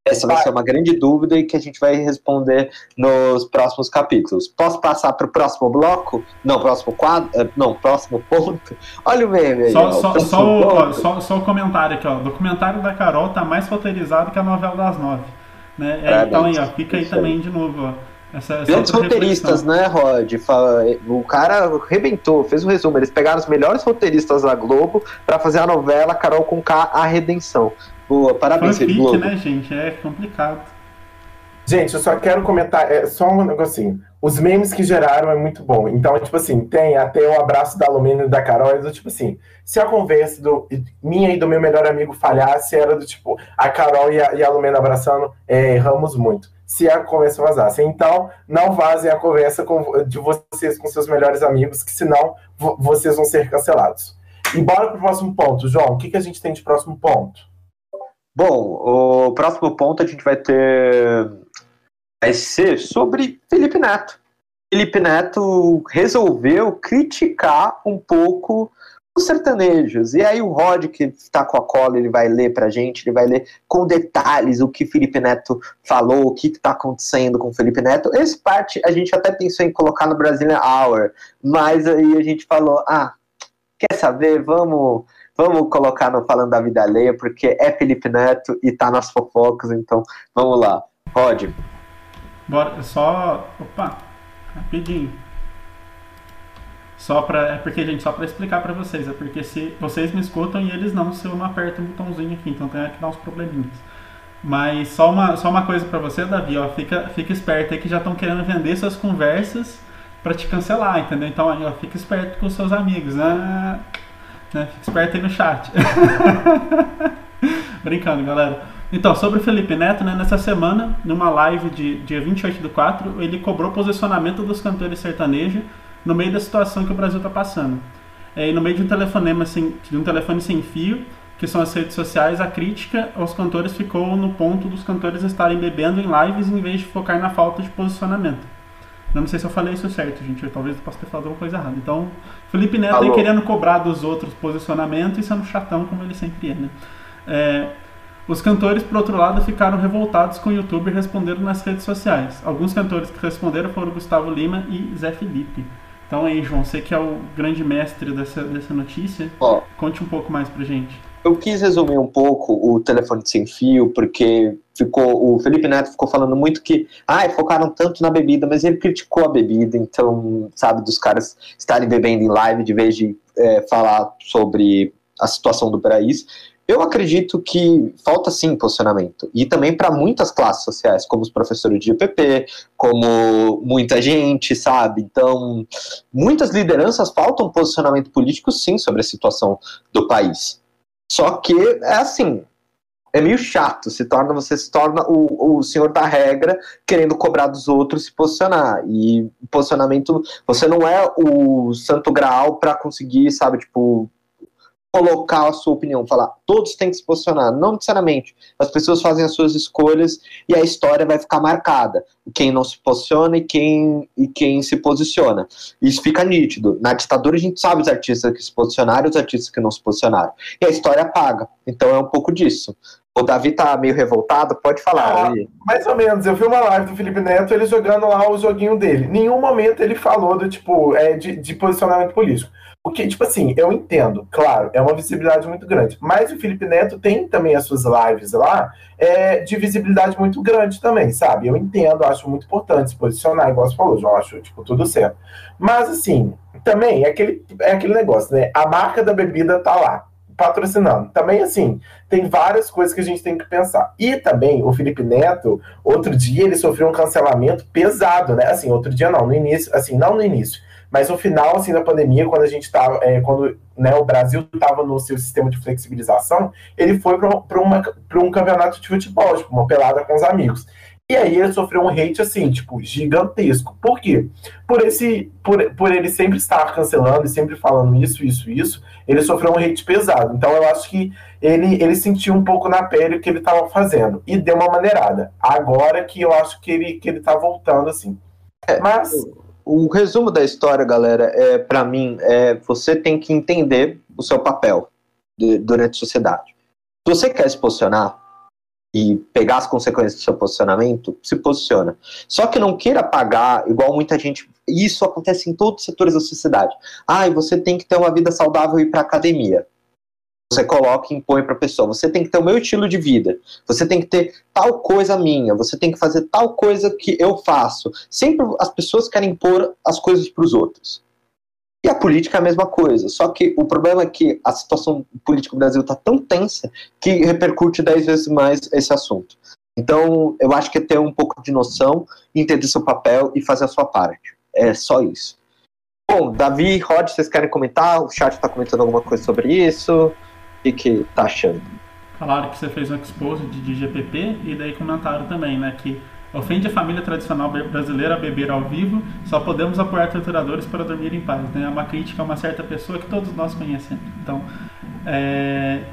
Essa vai ser uma grande dúvida e que a gente vai responder nos próximos capítulos. Posso passar para o próximo bloco? Não, próximo quadro? Eh, não, próximo ponto. Olha o meme aí. Só, ó, só, só, o, só, só, o comentário aqui, ó. O documentário da Carol tá mais roteirizado que a novela das nove. Né? É, então aí, ó, fica aí também de novo, ó. Essa, essa Grandes roteiristas, né, Rod? O cara arrebentou, fez um resumo. Eles pegaram os melhores roteiristas da Globo para fazer a novela Carol com K, A Redenção. Boa, parabéns, Fanfic, Globo. né, gente? É complicado. Gente, eu só quero comentar, é só um negocinho. Os memes que geraram é muito bom. Então, tipo assim, tem até o abraço da Lumina e da Carol, é do tipo assim, se a conversa do, minha e do meu melhor amigo falhasse, era do tipo, a Carol e a, e a Lumina abraçando, é, erramos muito. Se a conversa vazasse. Então, não vazem a conversa com, de vocês com seus melhores amigos, que senão vocês vão ser cancelados. E bora pro próximo ponto. João, o que, que a gente tem de próximo ponto? Bom, o próximo ponto a gente vai ter. Vai ser sobre Felipe Neto. Felipe Neto resolveu criticar um pouco os sertanejos. E aí o Rod, que está com a cola, ele vai ler pra gente, ele vai ler com detalhes o que Felipe Neto falou, o que está acontecendo com Felipe Neto. Esse parte a gente até pensou em colocar no Brazilian Hour, mas aí a gente falou, ah, quer saber, vamos Vamos colocar no Falando da Vida Alheia, porque é Felipe Neto e tá nas fofocas, então vamos lá. Rod. Bora, só. Opa, rapidinho. Só pra. É porque, gente, só pra explicar pra vocês. É porque se vocês me escutam e eles não, se eu não aperto o botãozinho aqui, então tem que dar uns probleminhas. Mas só uma, só uma coisa pra você, Davi, ó, fica, fica esperto aí que já estão querendo vender suas conversas pra te cancelar, entendeu? Então aí, ó, fica esperto com os seus amigos, né? Né? Fique esperto aí no chat. [laughs] Brincando, galera. Então, sobre o Felipe Neto, né, nessa semana, numa live de dia 28 do 4, ele cobrou posicionamento dos cantores sertanejos no meio da situação que o Brasil está passando. É, e no meio de um telefonema sem, de um telefone sem fio, que são as redes sociais, a crítica aos cantores ficou no ponto dos cantores estarem bebendo em lives em vez de focar na falta de posicionamento. Eu não sei se eu falei isso certo, gente. Eu talvez eu possa ter falado alguma coisa errada. Então, Felipe Neto aí querendo cobrar dos outros posicionamento e sendo chatão como ele sempre é, né? É, os cantores, por outro lado, ficaram revoltados com o YouTube e responderam nas redes sociais. Alguns cantores que responderam foram Gustavo Lima e Zé Felipe. Então aí, João, você que é o grande mestre dessa, dessa notícia, conte um pouco mais pra gente. Eu quis resumir um pouco o telefone sem fio, porque ficou o Felipe Neto ficou falando muito que ah, focaram tanto na bebida, mas ele criticou a bebida, então, sabe, dos caras estarem bebendo em live de vez de é, falar sobre a situação do país. Eu acredito que falta sim posicionamento. E também para muitas classes sociais, como os professores de IPP, como muita gente, sabe? Então, muitas lideranças faltam posicionamento político sim sobre a situação do país. Só que é assim, é meio chato, se torna, você se torna o, o senhor da regra querendo cobrar dos outros se posicionar. E posicionamento, você não é o santo graal para conseguir, sabe, tipo, colocar a sua opinião, falar, todos têm que se posicionar. Não necessariamente. As pessoas fazem as suas escolhas e a história vai ficar marcada. Quem não se posiciona e quem, e quem se posiciona. Isso fica nítido. Na ditadura a gente sabe os artistas que se posicionaram e os artistas que não se posicionaram. E a história apaga. Então é um pouco disso. O Davi tá meio revoltado, pode falar. Ah, mais ou menos. Eu vi uma live do Felipe Neto, ele jogando lá o joguinho dele. Nenhum momento ele falou do tipo é, de, de posicionamento político. Porque, tipo assim, eu entendo, claro, é uma visibilidade muito grande. Mas o Felipe Neto tem também as suas lives lá é, de visibilidade muito grande também, sabe? Eu entendo, acho muito importante se posicionar, igual você falou, eu acho, tipo, tudo certo. Mas, assim, também é aquele, é aquele negócio, né? A marca da bebida tá lá, patrocinando. Também, assim, tem várias coisas que a gente tem que pensar. E também, o Felipe Neto, outro dia, ele sofreu um cancelamento pesado, né? Assim, outro dia não, no início, assim, não no início mas no final assim da pandemia, quando a gente estava, é, quando né, o Brasil estava no seu sistema de flexibilização, ele foi para um campeonato de futebol, tipo, uma pelada com os amigos. E aí ele sofreu um hate assim, tipo, gigantesco. Por quê? Por esse por, por ele sempre estar cancelando e sempre falando isso, isso, isso, ele sofreu um hate pesado. Então eu acho que ele, ele sentiu um pouco na pele o que ele estava fazendo e deu uma maneirada. Agora que eu acho que ele que ele tá voltando assim. É, Mas o resumo da história, galera, é para mim, é você tem que entender o seu papel de, durante a sociedade. Se você quer se posicionar, e pegar as consequências do seu posicionamento, se posiciona. Só que não queira pagar, igual muita gente. Isso acontece em todos os setores da sociedade. Ah, você tem que ter uma vida saudável e ir para academia. Você coloca e impõe para a pessoa. Você tem que ter o meu estilo de vida. Você tem que ter tal coisa minha. Você tem que fazer tal coisa que eu faço. Sempre as pessoas querem impor as coisas para os outros. E a política é a mesma coisa. Só que o problema é que a situação política do Brasil está tão tensa que repercute dez vezes mais esse assunto. Então, eu acho que é ter um pouco de noção, entender seu papel e fazer a sua parte. É só isso. Bom, Davi, Rod, vocês querem comentar? O chat está comentando alguma coisa sobre isso? Que, que tá achando? Falaram que você fez um expose de, GPP e daí comentaram também, né, que Ofende a família tradicional brasileira a beber ao vivo, só podemos apoiar torturadores para dormir em paz. Né? É uma crítica a uma certa pessoa que todos nós conhecemos. Então, é...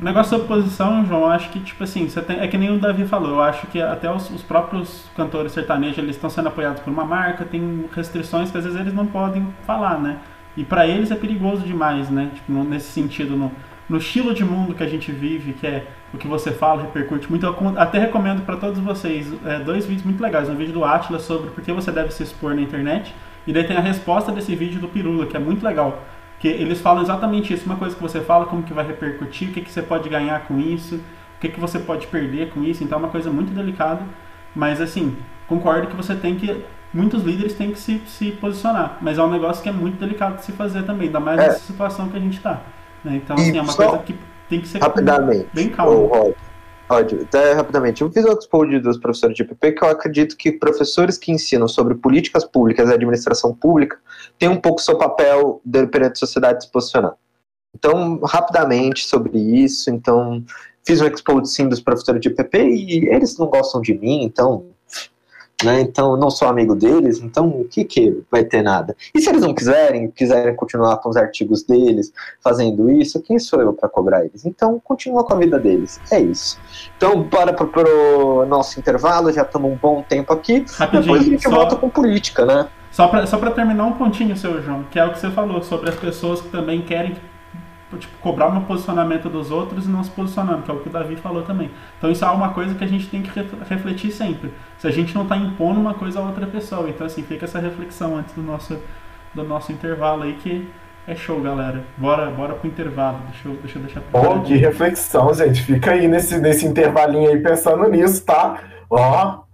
o negócio da oposição, João, acho que, tipo assim, tem... é que nem o Davi falou, eu acho que até os, os próprios cantores sertanejos, eles estão sendo apoiados por uma marca, tem restrições que às vezes eles não podem falar, né? E para eles é perigoso demais, né? Tipo, nesse sentido, no no estilo de mundo que a gente vive, que é o que você fala, repercute muito. Eu até recomendo para todos vocês é, dois vídeos muito legais. Um vídeo do Atlas sobre por que você deve se expor na internet, e daí tem a resposta desse vídeo do Pirula, que é muito legal. Que eles falam exatamente isso, uma coisa que você fala, como que vai repercutir, o que, que você pode ganhar com isso, o que, que você pode perder com isso. Então é uma coisa muito delicada, mas assim, concordo que você tem que muitos líderes têm que se, se posicionar, mas é um negócio que é muito delicado de se fazer também, ainda mais é. nessa situação que a gente está. Né? Então, assim, é uma coisa que tem que ser rapidamente, bem calmo. Rod, até rapidamente, eu fiz o expose dos professores de IPP que eu acredito que professores que ensinam sobre políticas públicas e administração pública têm um pouco seu papel perante a sociedade se posicionar. Então, rapidamente sobre isso, então fiz um expose sim dos professores de IPP e eles não gostam de mim, então né? Então, não sou amigo deles, então o que que vai ter nada? E se eles não quiserem, quiserem continuar com os artigos deles, fazendo isso, quem sou eu para cobrar eles? Então, continua com a vida deles. É isso. Então, bora pro, pro nosso intervalo, já estamos um bom tempo aqui. Rapidinho, Depois a gente só... volta com política, né? Só para só terminar um pontinho, seu João, que é o que você falou sobre as pessoas que também querem tipo, cobrar um posicionamento dos outros e não se posicionando, que é o que o Davi falou também. Então isso é uma coisa que a gente tem que refletir sempre. Se a gente não está impondo uma coisa a outra pessoa. Então assim, fica essa reflexão antes do nosso, do nosso intervalo aí que é show, galera. Bora, bora pro intervalo. Deixa eu, deixa eu deixar pra Bom, que reflexão, gente. Fica aí nesse, nesse intervalinho aí pensando nisso, tá? Ó.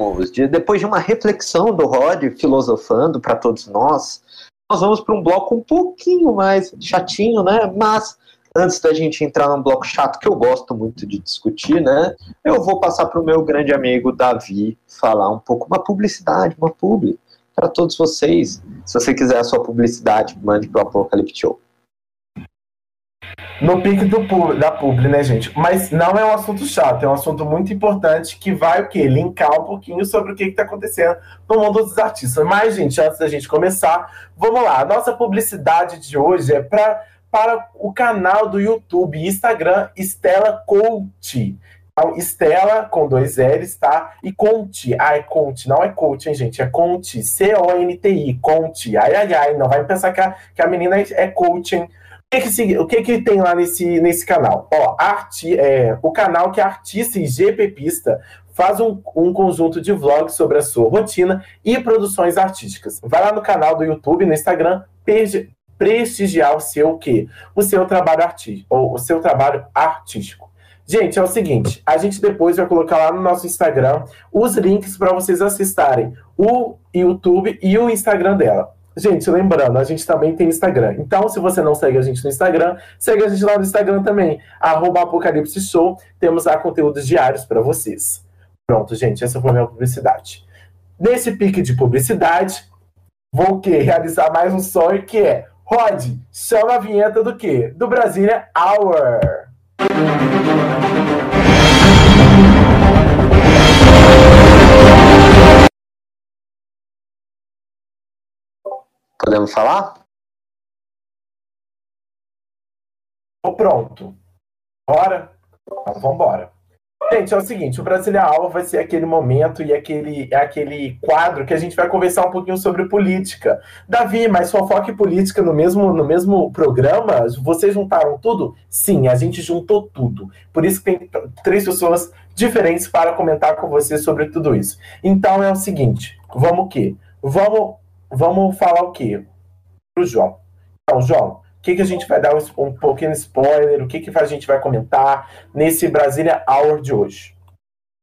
retornamos. De, depois de uma reflexão do Rod filosofando para todos nós, nós vamos para um bloco um pouquinho mais chatinho, né? Mas antes da gente entrar num bloco chato que eu gosto muito de discutir, né? Eu vou passar para o meu grande amigo Davi falar um pouco uma publicidade, uma publi para todos vocês. Se você quiser a sua publicidade, mande para o Apocalipse Show. No pique do, da publi, né, gente? Mas não é um assunto chato, é um assunto muito importante que vai o quê? Linkar um pouquinho sobre o que está acontecendo no mundo dos artistas. Mas, gente, antes da gente começar, vamos lá. A nossa publicidade de hoje é pra, para o canal do YouTube e Instagram Estela Coach. Então, Estela com dois L's, tá? E Conte. Ah, é Conte, não é coach, hein, gente? É Conte. C-O-N-T-I. Conte. Ai, ai, ai. Não vai pensar que a, que a menina é coaching que que, o que, que tem lá nesse, nesse canal? Ó, arti, é, o canal que Artista e GPPista faz um, um conjunto de vlogs sobre a sua rotina e produções artísticas. Vai lá no canal do YouTube, no Instagram, prestigiar o seu quê? O seu trabalho artístico, ou o seu trabalho artístico. Gente, é o seguinte, a gente depois vai colocar lá no nosso Instagram os links para vocês assistirem o YouTube e o Instagram dela. Gente, lembrando, a gente também tem Instagram. Então, se você não segue a gente no Instagram, segue a gente lá no Instagram também. Arroba Apocalipse Show. Temos lá conteúdos diários para vocês. Pronto, gente, essa foi a minha publicidade. Nesse pique de publicidade, vou o quê? Realizar mais um sonho que é Rod, chama a vinheta do quê? Do Brasília Hour. Podemos falar? Tô pronto. Bora? Então, vambora. Gente, é o seguinte, o Brasília Aula vai ser aquele momento e aquele, é aquele quadro que a gente vai conversar um pouquinho sobre política. Davi, mas fofoca e política no mesmo, no mesmo programa? Vocês juntaram tudo? Sim, a gente juntou tudo. Por isso que tem três pessoas diferentes para comentar com você sobre tudo isso. Então é o seguinte, vamos o quê? Vamos vamos falar o quê? Pro João. Então, João, o que, que a gente vai dar um, um pouquinho de spoiler? O que, que a gente vai comentar nesse Brasília Hour de hoje?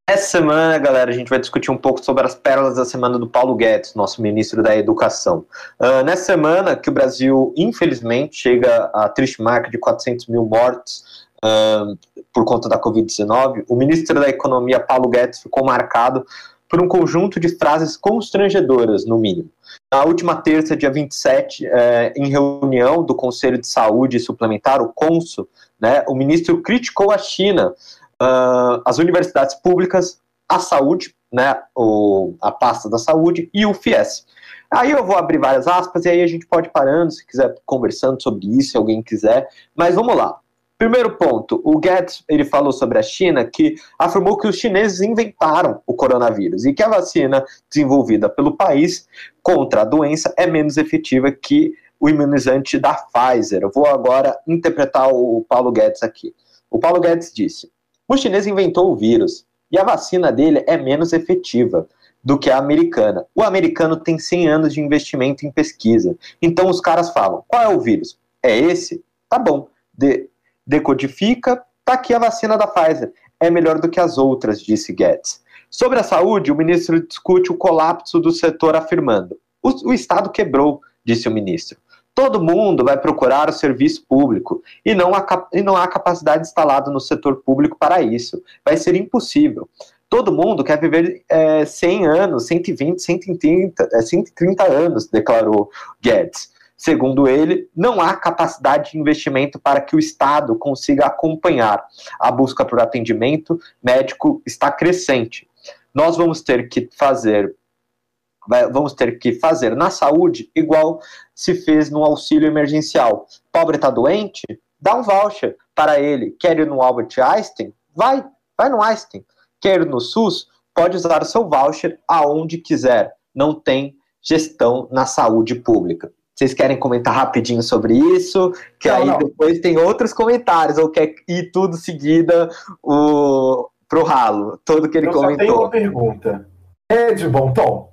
Essa semana, galera, a gente vai discutir um pouco sobre as pérolas da semana do Paulo Guedes, nosso ministro da Educação. Uh, nessa semana que o Brasil, infelizmente, chega à triste marca de 400 mil mortos uh, por conta da Covid-19, o ministro da Economia, Paulo Guedes, ficou marcado por um conjunto de frases constrangedoras, no mínimo. Na última terça, dia 27, é, em reunião do Conselho de Saúde Suplementar, o CONSO, né, o ministro criticou a China, uh, as universidades públicas, a saúde, né, o, a pasta da saúde e o FIES. Aí eu vou abrir várias aspas e aí a gente pode parando, se quiser conversando sobre isso, se alguém quiser. Mas vamos lá. Primeiro ponto, o Guedes ele falou sobre a China que afirmou que os chineses inventaram o coronavírus e que a vacina desenvolvida pelo país contra a doença é menos efetiva que o imunizante da Pfizer. Eu vou agora interpretar o Paulo Guedes aqui. O Paulo Guedes disse: o chinês inventou o vírus e a vacina dele é menos efetiva do que a americana. O americano tem 100 anos de investimento em pesquisa. Então os caras falam: qual é o vírus? É esse? Tá bom. De decodifica, tá aqui a vacina da Pfizer. É melhor do que as outras, disse Guedes. Sobre a saúde, o ministro discute o colapso do setor, afirmando: o, o Estado quebrou, disse o ministro. Todo mundo vai procurar o serviço público e não, há, e não há capacidade instalada no setor público para isso. Vai ser impossível. Todo mundo quer viver é, 100 anos, 120, 130, é, 130 anos, declarou Guedes. Segundo ele, não há capacidade de investimento para que o Estado consiga acompanhar. A busca por atendimento médico está crescente. Nós vamos ter que fazer vamos ter que fazer na saúde igual se fez no auxílio emergencial. Pobre está doente? Dá um voucher para ele. Quer ir no Albert Einstein? Vai, vai no Einstein. Quer ir no SUS? Pode usar o seu voucher aonde quiser. Não tem gestão na saúde pública. Vocês querem comentar rapidinho sobre isso? Que não, aí não. depois tem outros comentários, ou quer ir tudo seguida o, pro ralo, todo que ele Eu comentou. Eu tenho uma pergunta. É de bom tom?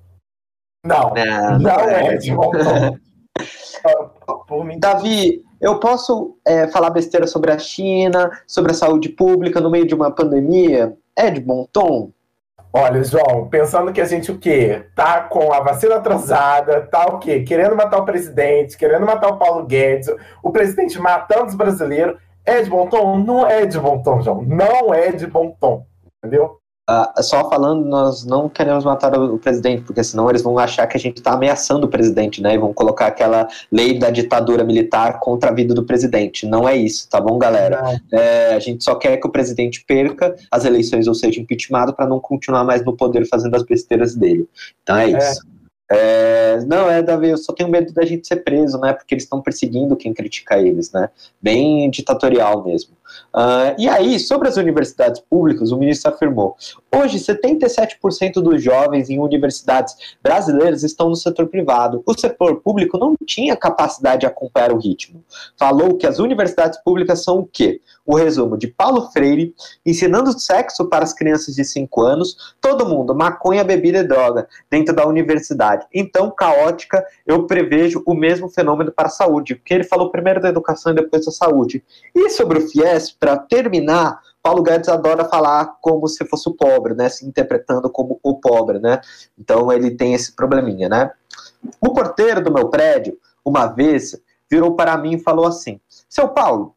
Não, não, não é de bom tom. [laughs] Davi, eu posso é, falar besteira sobre a China, sobre a saúde pública no meio de uma pandemia? É de bom tom? Olha, João, pensando que a gente o quê? Tá com a vacina atrasada, tá o quê? Querendo matar o presidente, querendo matar o Paulo Guedes, o presidente matando os brasileiros. É de bom tom? Não é de bom tom, João. Não é de bom tom. Entendeu? Uh, só falando, nós não queremos matar o, presidente, porque senão eles vão achar que a gente está ameaçando o presidente, né? E vão colocar aquela lei da ditadura militar contra a vida do presidente. Não é isso, tá bom, galera? É, a gente só quer que o presidente perca as eleições ou seja impeachmentado para não continuar mais no poder fazendo as besteiras dele. Então é, é. isso. É, não, é, Davi, eu só tenho medo da gente ser preso, né? Porque eles estão perseguindo quem critica eles, né? Bem ditatorial mesmo. Uh, e aí, sobre as universidades públicas, o ministro afirmou: hoje, 77% dos jovens em universidades brasileiras estão no setor privado. O setor público não tinha capacidade de acompanhar o ritmo. Falou que as universidades públicas são o quê? O resumo de Paulo Freire, ensinando sexo para as crianças de 5 anos, todo mundo, maconha, bebida e droga, dentro da universidade. Então, caótica, eu prevejo o mesmo fenômeno para a saúde, porque ele falou primeiro da educação e depois da saúde. E sobre o FIES, para terminar, Paulo Guedes adora falar como se fosse o pobre, né? Se interpretando como o pobre, né? Então ele tem esse probleminha, né? O porteiro do meu prédio, uma vez, virou para mim e falou assim: Seu Paulo,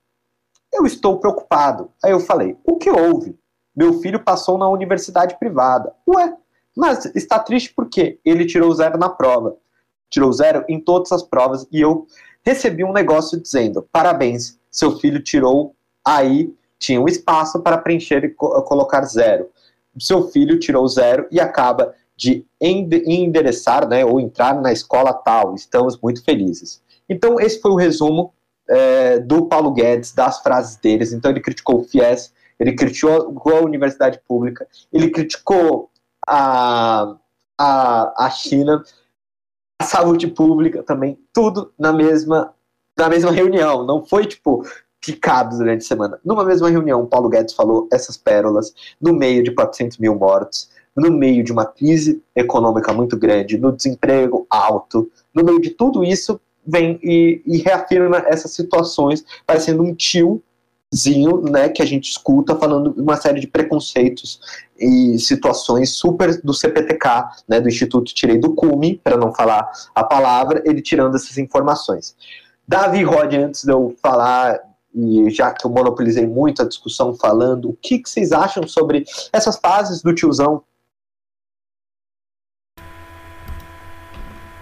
eu estou preocupado. Aí eu falei: O que houve? Meu filho passou na universidade privada. Ué, mas está triste porque ele tirou zero na prova. Tirou zero em todas as provas e eu recebi um negócio dizendo: Parabéns, seu filho tirou aí tinha um espaço para preencher e co colocar zero. Seu filho tirou zero e acaba de endereçar, né, ou entrar na escola tal. Estamos muito felizes. Então, esse foi o resumo é, do Paulo Guedes, das frases deles. Então, ele criticou o FIES, ele criticou a universidade pública, ele criticou a, a, a China, a saúde pública também, tudo na mesma, na mesma reunião. Não foi tipo, picados durante a semana. Numa mesma reunião, Paulo Guedes falou essas pérolas no meio de 400 mil mortos, no meio de uma crise econômica muito grande, no desemprego alto, no meio de tudo isso, vem e, e reafirma essas situações, parecendo um tiozinho, né, que a gente escuta falando uma série de preconceitos e situações super do CPTK, né, do Instituto Tirei do Cume, para não falar a palavra, ele tirando essas informações. Davi Rod, antes de eu falar e já que eu monopolizei muito a discussão falando, o que, que vocês acham sobre essas fases do tiozão?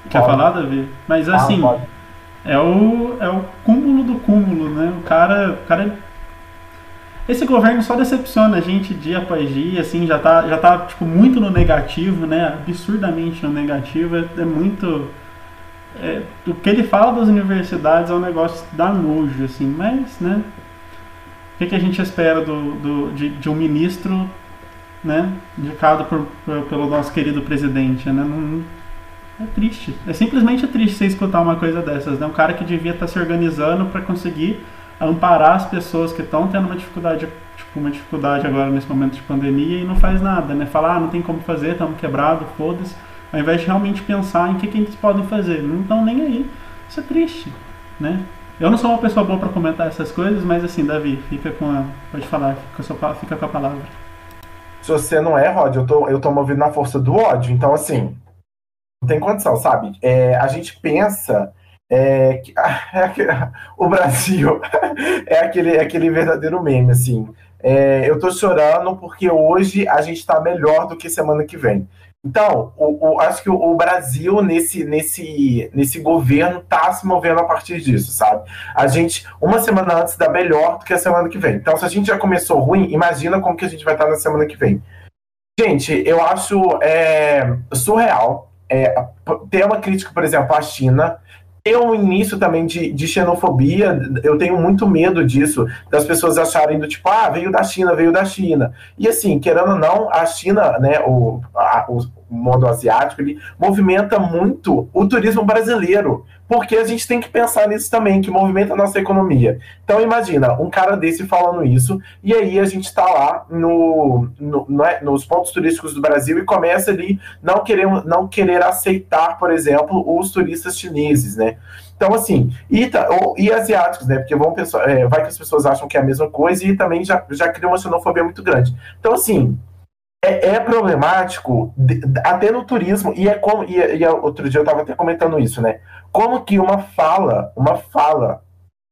Quer pode. falar, Davi? Mas ah, assim, ah, é, o, é o cúmulo do cúmulo, né? O cara, o cara. Esse governo só decepciona a gente dia após dia, assim, já tá, já tá tipo, muito no negativo, né? Absurdamente no negativo. É, é muito é, o que ele fala das universidades é um negócio da nojo, assim, mas, né? O que, que a gente espera do, do de, de, um ministro, né? Indicado por, por, pelo nosso querido presidente, né? Não, é triste. É simplesmente triste você escutar uma coisa dessas, né? Um cara que devia estar se organizando para conseguir amparar as pessoas que estão tendo uma dificuldade, tipo, uma dificuldade agora nesse momento de pandemia e não faz nada, né? Falar, ah, não tem como fazer, estamos quebrados, foda-se ao invés de realmente pensar em o que, que eles podem fazer. Não estão nem aí. Isso é triste, né? Eu não sou uma pessoa boa para comentar essas coisas, mas assim, Davi, fica com a. Pode falar, fica, fica com a palavra. Se você não é, Rod, eu tô, eu tô movido na força do ódio. Então, assim, não tem condição, sabe? É, a gente pensa é, que, [laughs] é, o Brasil [laughs] é aquele, é aquele verdadeiro meme, assim. É, eu tô chorando porque hoje a gente tá melhor do que semana que vem. Então, o, o, acho que o, Brasil, nesse, nesse, nesse governo, está se movendo a partir disso, sabe? A gente, uma semana antes, dá melhor do que a semana que vem. Então, se a gente já começou ruim, imagina como que a gente vai estar na semana que vem. Gente, eu acho é, surreal é, ter uma crítica, por exemplo, à China, ter um início também de, de, xenofobia, eu tenho muito medo disso, das pessoas acharem do tipo, ah, veio da China, veio da China. E assim, querendo ou não, a China, né, o, a, o modo asiático, ele movimenta muito o turismo brasileiro, porque a gente tem que pensar nisso também, que movimenta a nossa economia. Então imagina, um cara desse falando isso, e aí a gente está lá no, no, é, nos pontos turísticos do Brasil e começa ali não querer, não querer aceitar, por exemplo, os turistas chineses, né? Então, assim, e, ou, e asiáticos, né? Porque vão pensar, é, vai que as pessoas acham que é a mesma coisa e também já, já cria uma xenofobia muito grande. Então, assim, é, é problemático até no turismo, e é como. E, e outro dia eu estava até comentando isso, né? Como que uma fala, uma fala,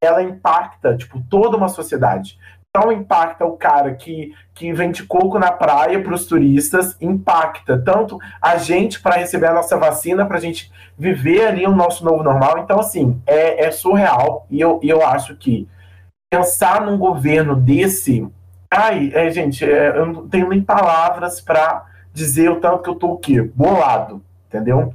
ela impacta, tipo, toda uma sociedade. não impacta o cara que, que vende coco na praia para os turistas, impacta tanto a gente para receber a nossa vacina, para a gente viver ali o nosso novo normal. Então, assim, é, é surreal. E eu, eu acho que pensar num governo desse. Ai, é, gente, é, eu não tenho nem palavras para dizer o tanto que eu tô o quê? Bolado, entendeu?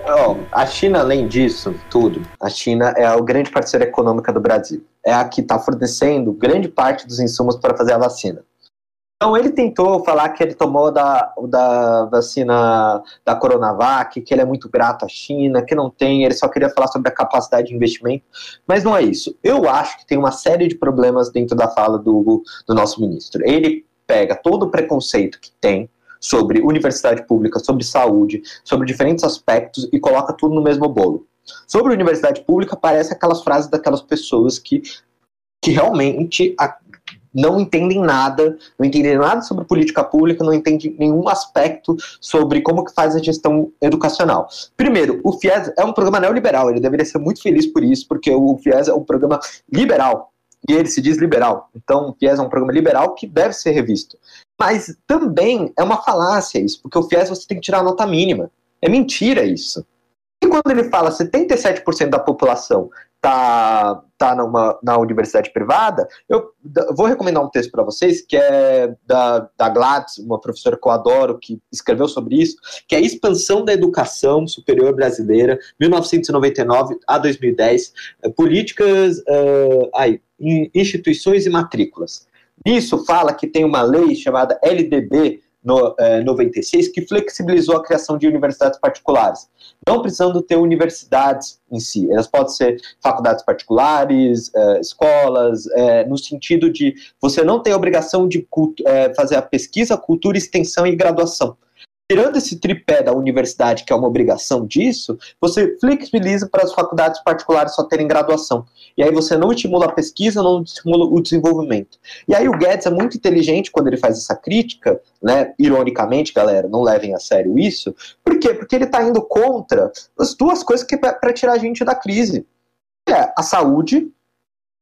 Oh, a China, além disso, tudo, a China é a grande parceira econômica do Brasil. É a que está fornecendo grande parte dos insumos para fazer a vacina. Então ele tentou falar que ele tomou da, da vacina da Coronavac, que ele é muito grato à China, que não tem, ele só queria falar sobre a capacidade de investimento, mas não é isso. Eu acho que tem uma série de problemas dentro da fala do, do nosso ministro. Ele pega todo o preconceito que tem, sobre universidade pública, sobre saúde, sobre diferentes aspectos e coloca tudo no mesmo bolo. Sobre universidade pública, parece aquelas frases daquelas pessoas que, que realmente não entendem nada, não entendem nada sobre política pública, não entendem nenhum aspecto sobre como que faz a gestão educacional. Primeiro, o FIES é um programa neoliberal, ele deveria ser muito feliz por isso, porque o FIES é um programa liberal, e ele se diz liberal. Então, o FIES é um programa liberal que deve ser revisto. Mas também é uma falácia isso, porque o FIES você tem que tirar a nota mínima. É mentira isso. E quando ele fala 77% da população tá, tá numa, na universidade privada, eu vou recomendar um texto para vocês, que é da, da Gladys, uma professora que eu adoro, que escreveu sobre isso, que é Expansão da Educação Superior Brasileira, 1999 a 2010, é, Políticas, uh, ai, Instituições e Matrículas. Isso fala que tem uma lei chamada LDB no, é, 96 que flexibilizou a criação de universidades particulares, não precisando ter universidades em si. Elas podem ser faculdades particulares, é, escolas, é, no sentido de você não ter a obrigação de é, fazer a pesquisa, cultura, extensão e graduação tirando esse tripé da universidade, que é uma obrigação disso, você flexibiliza para as faculdades particulares só terem graduação. E aí você não estimula a pesquisa, não estimula o desenvolvimento. E aí o Guedes é muito inteligente quando ele faz essa crítica, né? Ironicamente, galera, não levem a sério isso. Por quê? Porque ele está indo contra as duas coisas que é para tirar a gente da crise. É a saúde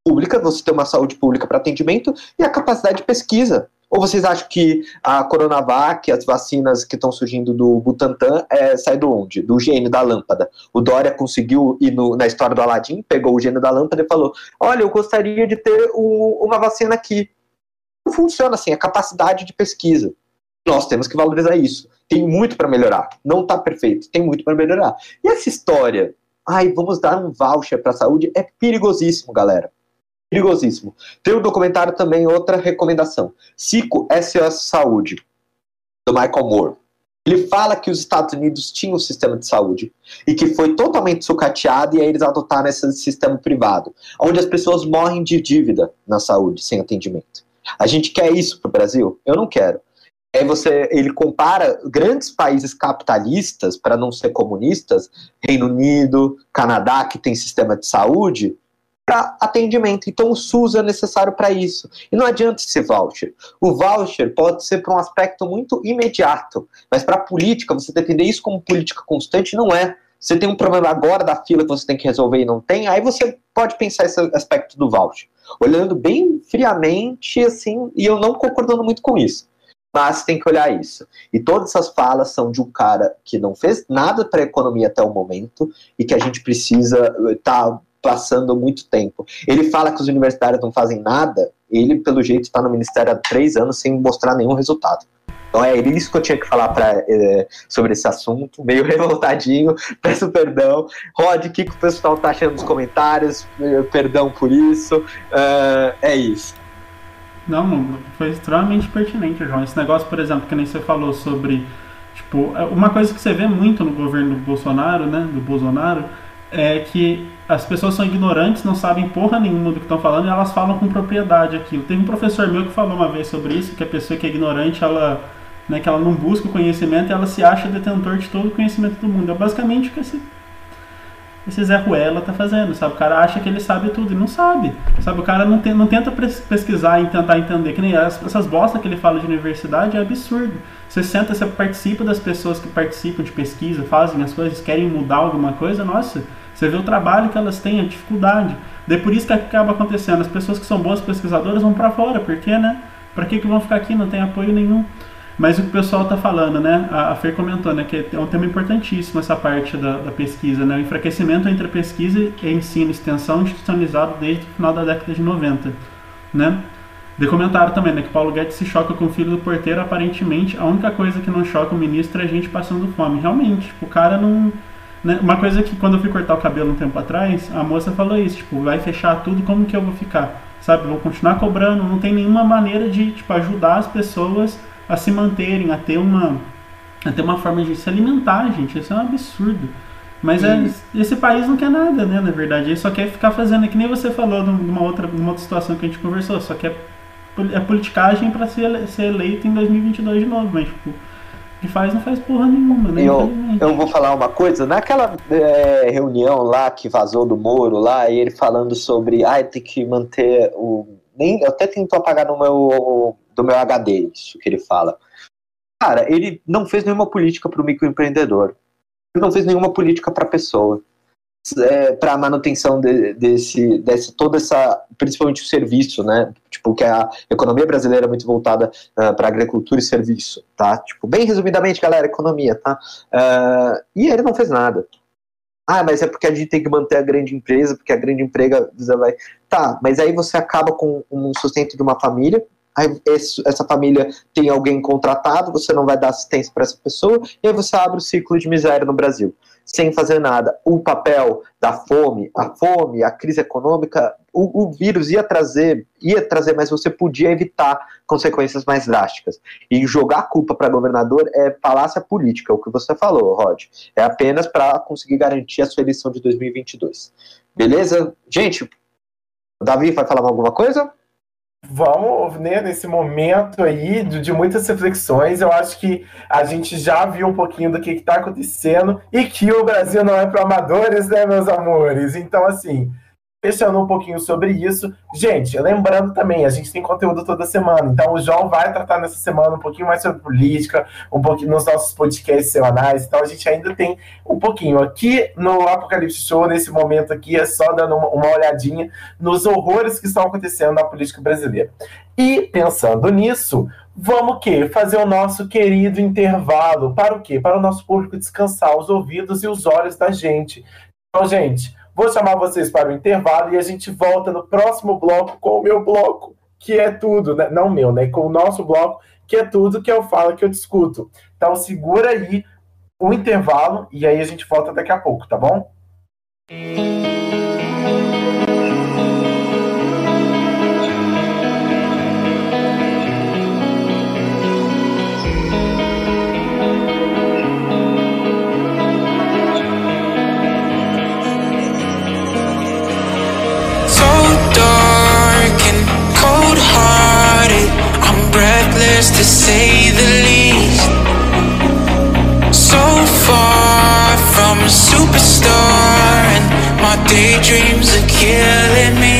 pública, você ter uma saúde pública para atendimento, e a capacidade de pesquisa. Ou vocês acham que a Coronavac, as vacinas que estão surgindo do Butantan, é, sai do onde? Do gênio da lâmpada. O Dória conseguiu ir no, na história do Aladim, pegou o gênio da lâmpada e falou: Olha, eu gostaria de ter uma vacina aqui. Não funciona assim, a capacidade de pesquisa. Nós temos que valorizar isso. Tem muito para melhorar. Não está perfeito, tem muito para melhorar. E essa história, ai, vamos dar um voucher para a saúde, é perigosíssimo, galera perigosíssimo. Tem um documentário também, outra recomendação. Cico SOS Saúde, do Michael Moore. Ele fala que os Estados Unidos tinham um sistema de saúde e que foi totalmente sucateado e aí eles adotaram esse sistema privado, onde as pessoas morrem de dívida na saúde, sem atendimento. A gente quer isso para o Brasil? Eu não quero. Aí você, ele compara grandes países capitalistas, para não ser comunistas, Reino Unido, Canadá, que tem sistema de saúde, para atendimento. Então o SUS é necessário para isso. E não adianta esse voucher. O voucher pode ser para um aspecto muito imediato, mas para a política, você defender isso como política constante não é. Você tem um problema agora da fila que você tem que resolver e não tem, aí você pode pensar esse aspecto do voucher. Olhando bem friamente, assim, e eu não concordando muito com isso. Mas tem que olhar isso. E todas essas falas são de um cara que não fez nada para a economia até o momento e que a gente precisa estar tá passando muito tempo. Ele fala que os universitários não fazem nada, ele, pelo jeito, está no ministério há três anos sem mostrar nenhum resultado. Então é isso que eu tinha que falar pra, é, sobre esse assunto, meio [laughs] revoltadinho, peço perdão. Rod, o que, que o pessoal tá achando nos comentários? Perdão por isso. Uh, é isso. Não, foi extremamente pertinente, João. Esse negócio, por exemplo, que nem você falou sobre. Tipo, é uma coisa que você vê muito no governo do Bolsonaro, né? Do Bolsonaro, é que as pessoas são ignorantes, não sabem porra nenhuma do que estão falando e elas falam com propriedade aquilo. Teve um professor meu que falou uma vez sobre isso, que a pessoa que é ignorante, ela, né, que ela não busca o conhecimento ela se acha detentor de todo o conhecimento do mundo. É basicamente o que esse, esse Zé Ruela tá fazendo, sabe? O cara acha que ele sabe tudo e não sabe. Sabe, o cara não, tem, não tenta pesquisar e tentar entender, que nem essas bostas que ele fala de universidade é absurdo. Você senta, você participa das pessoas que participam de pesquisa, fazem as coisas, querem mudar alguma coisa, nossa você vê o trabalho que elas têm, a dificuldade. Daí por isso que acaba acontecendo. As pessoas que são boas pesquisadoras vão para fora, por quê, né? Para que, que vão ficar aqui? Não tem apoio nenhum. Mas o que o pessoal está falando, né? A, Fer comentou, né? Que é um tema importantíssimo essa parte da, da pesquisa, né? O enfraquecimento entre pesquisa e ensino e extensão institucionalizado desde o final da década de 90, né? De comentário também, né? Que Paulo Guedes se choca com o filho do porteiro, aparentemente a única coisa que não choca o ministro é a gente passando fome. Realmente, tipo, o cara não... Né? Uma coisa que quando eu fui cortar o cabelo um tempo atrás, a moça falou isso, tipo, vai fechar tudo, como que eu vou ficar? Sabe, vou continuar cobrando, não tem nenhuma maneira de, tipo, ajudar as pessoas a se manterem, a ter uma, a ter uma forma de se alimentar, gente. Isso é um absurdo. Mas é, esse país não quer nada, né? Na verdade, ele só quer ficar fazendo, é que nem você falou numa outra, numa outra situação que a gente conversou, só quer é politicagem para ser, ser eleito em 2022 de novo, mas tipo, que faz não faz porra nenhuma, né? Eu, eu vou falar uma coisa, naquela é, reunião lá que vazou do Moro lá, ele falando sobre, ah, tem que manter o nem eu até tento apagar no meu do meu HD, isso que ele fala. Cara, ele não fez nenhuma política para o microempreendedor. Ele não fez nenhuma política para a pessoa. É, para manutenção de, desse, desse toda essa, principalmente o serviço, né? Tipo, que a economia brasileira é muito voltada uh, ah, para agricultura e serviço, tá? Tipo, bem resumidamente, galera, economia, tá? Uh, e ele não fez nada. Ah, mas é porque a gente tem que manter a grande empresa, porque a grande empresa vai. Tá, mas aí você acaba com um sustento de uma família, aí essa família tem alguém contratado, você não vai dar assistência para essa pessoa, e aí você abre o ciclo de miséria no Brasil, sem fazer nada. O papel da fome, a fome, a crise econômica, o, o vírus ia trazer, ia trazer, mas você podia evitar consequências mais drásticas. E jogar a culpa para governador é falácia política, é o que você falou, Rod. É apenas para conseguir garantir a sua eleição de 2022. Beleza? Gente, Davi vai falar alguma coisa? Vamos, né, nesse momento aí de, de, muitas reflexões, eu acho que a gente já viu um pouquinho do que está acontecendo e que o Brasil não é para amadores, né, meus amores? Então, assim, fechando um pouquinho sobre isso. Gente, lembrando também, a gente tem conteúdo toda semana, então o João vai tratar nessa semana um pouquinho mais sobre política, um pouquinho nos nossos podcasts semanais, então a gente ainda tem um pouquinho. Aqui no Apocalipse Show, nesse momento aqui, é só dando uma, uma olhadinha nos horrores que estão acontecendo na política brasileira. E pensando nisso, vamos o quê? Fazer o nosso querido intervalo. Para o quê? Para o nosso público descansar os ouvidos e os olhos da gente. Então, gente, Vou chamar vocês para o intervalo e a gente volta no próximo bloco com o meu bloco, que é tudo, né? não meu, né? Com o nosso bloco, que é tudo que eu falo, que eu discuto. Então segura aí o intervalo e aí a gente volta daqui a pouco, tá bom? To say the least. So far from a superstar, and my daydreams are killing me.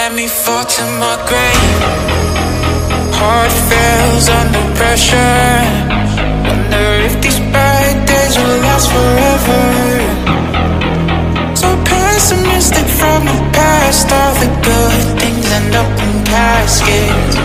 let me fall to my grave. Heart fails under pressure. Wonder if these bad days will last forever. So pessimistic from the past. All the good things end up in caskets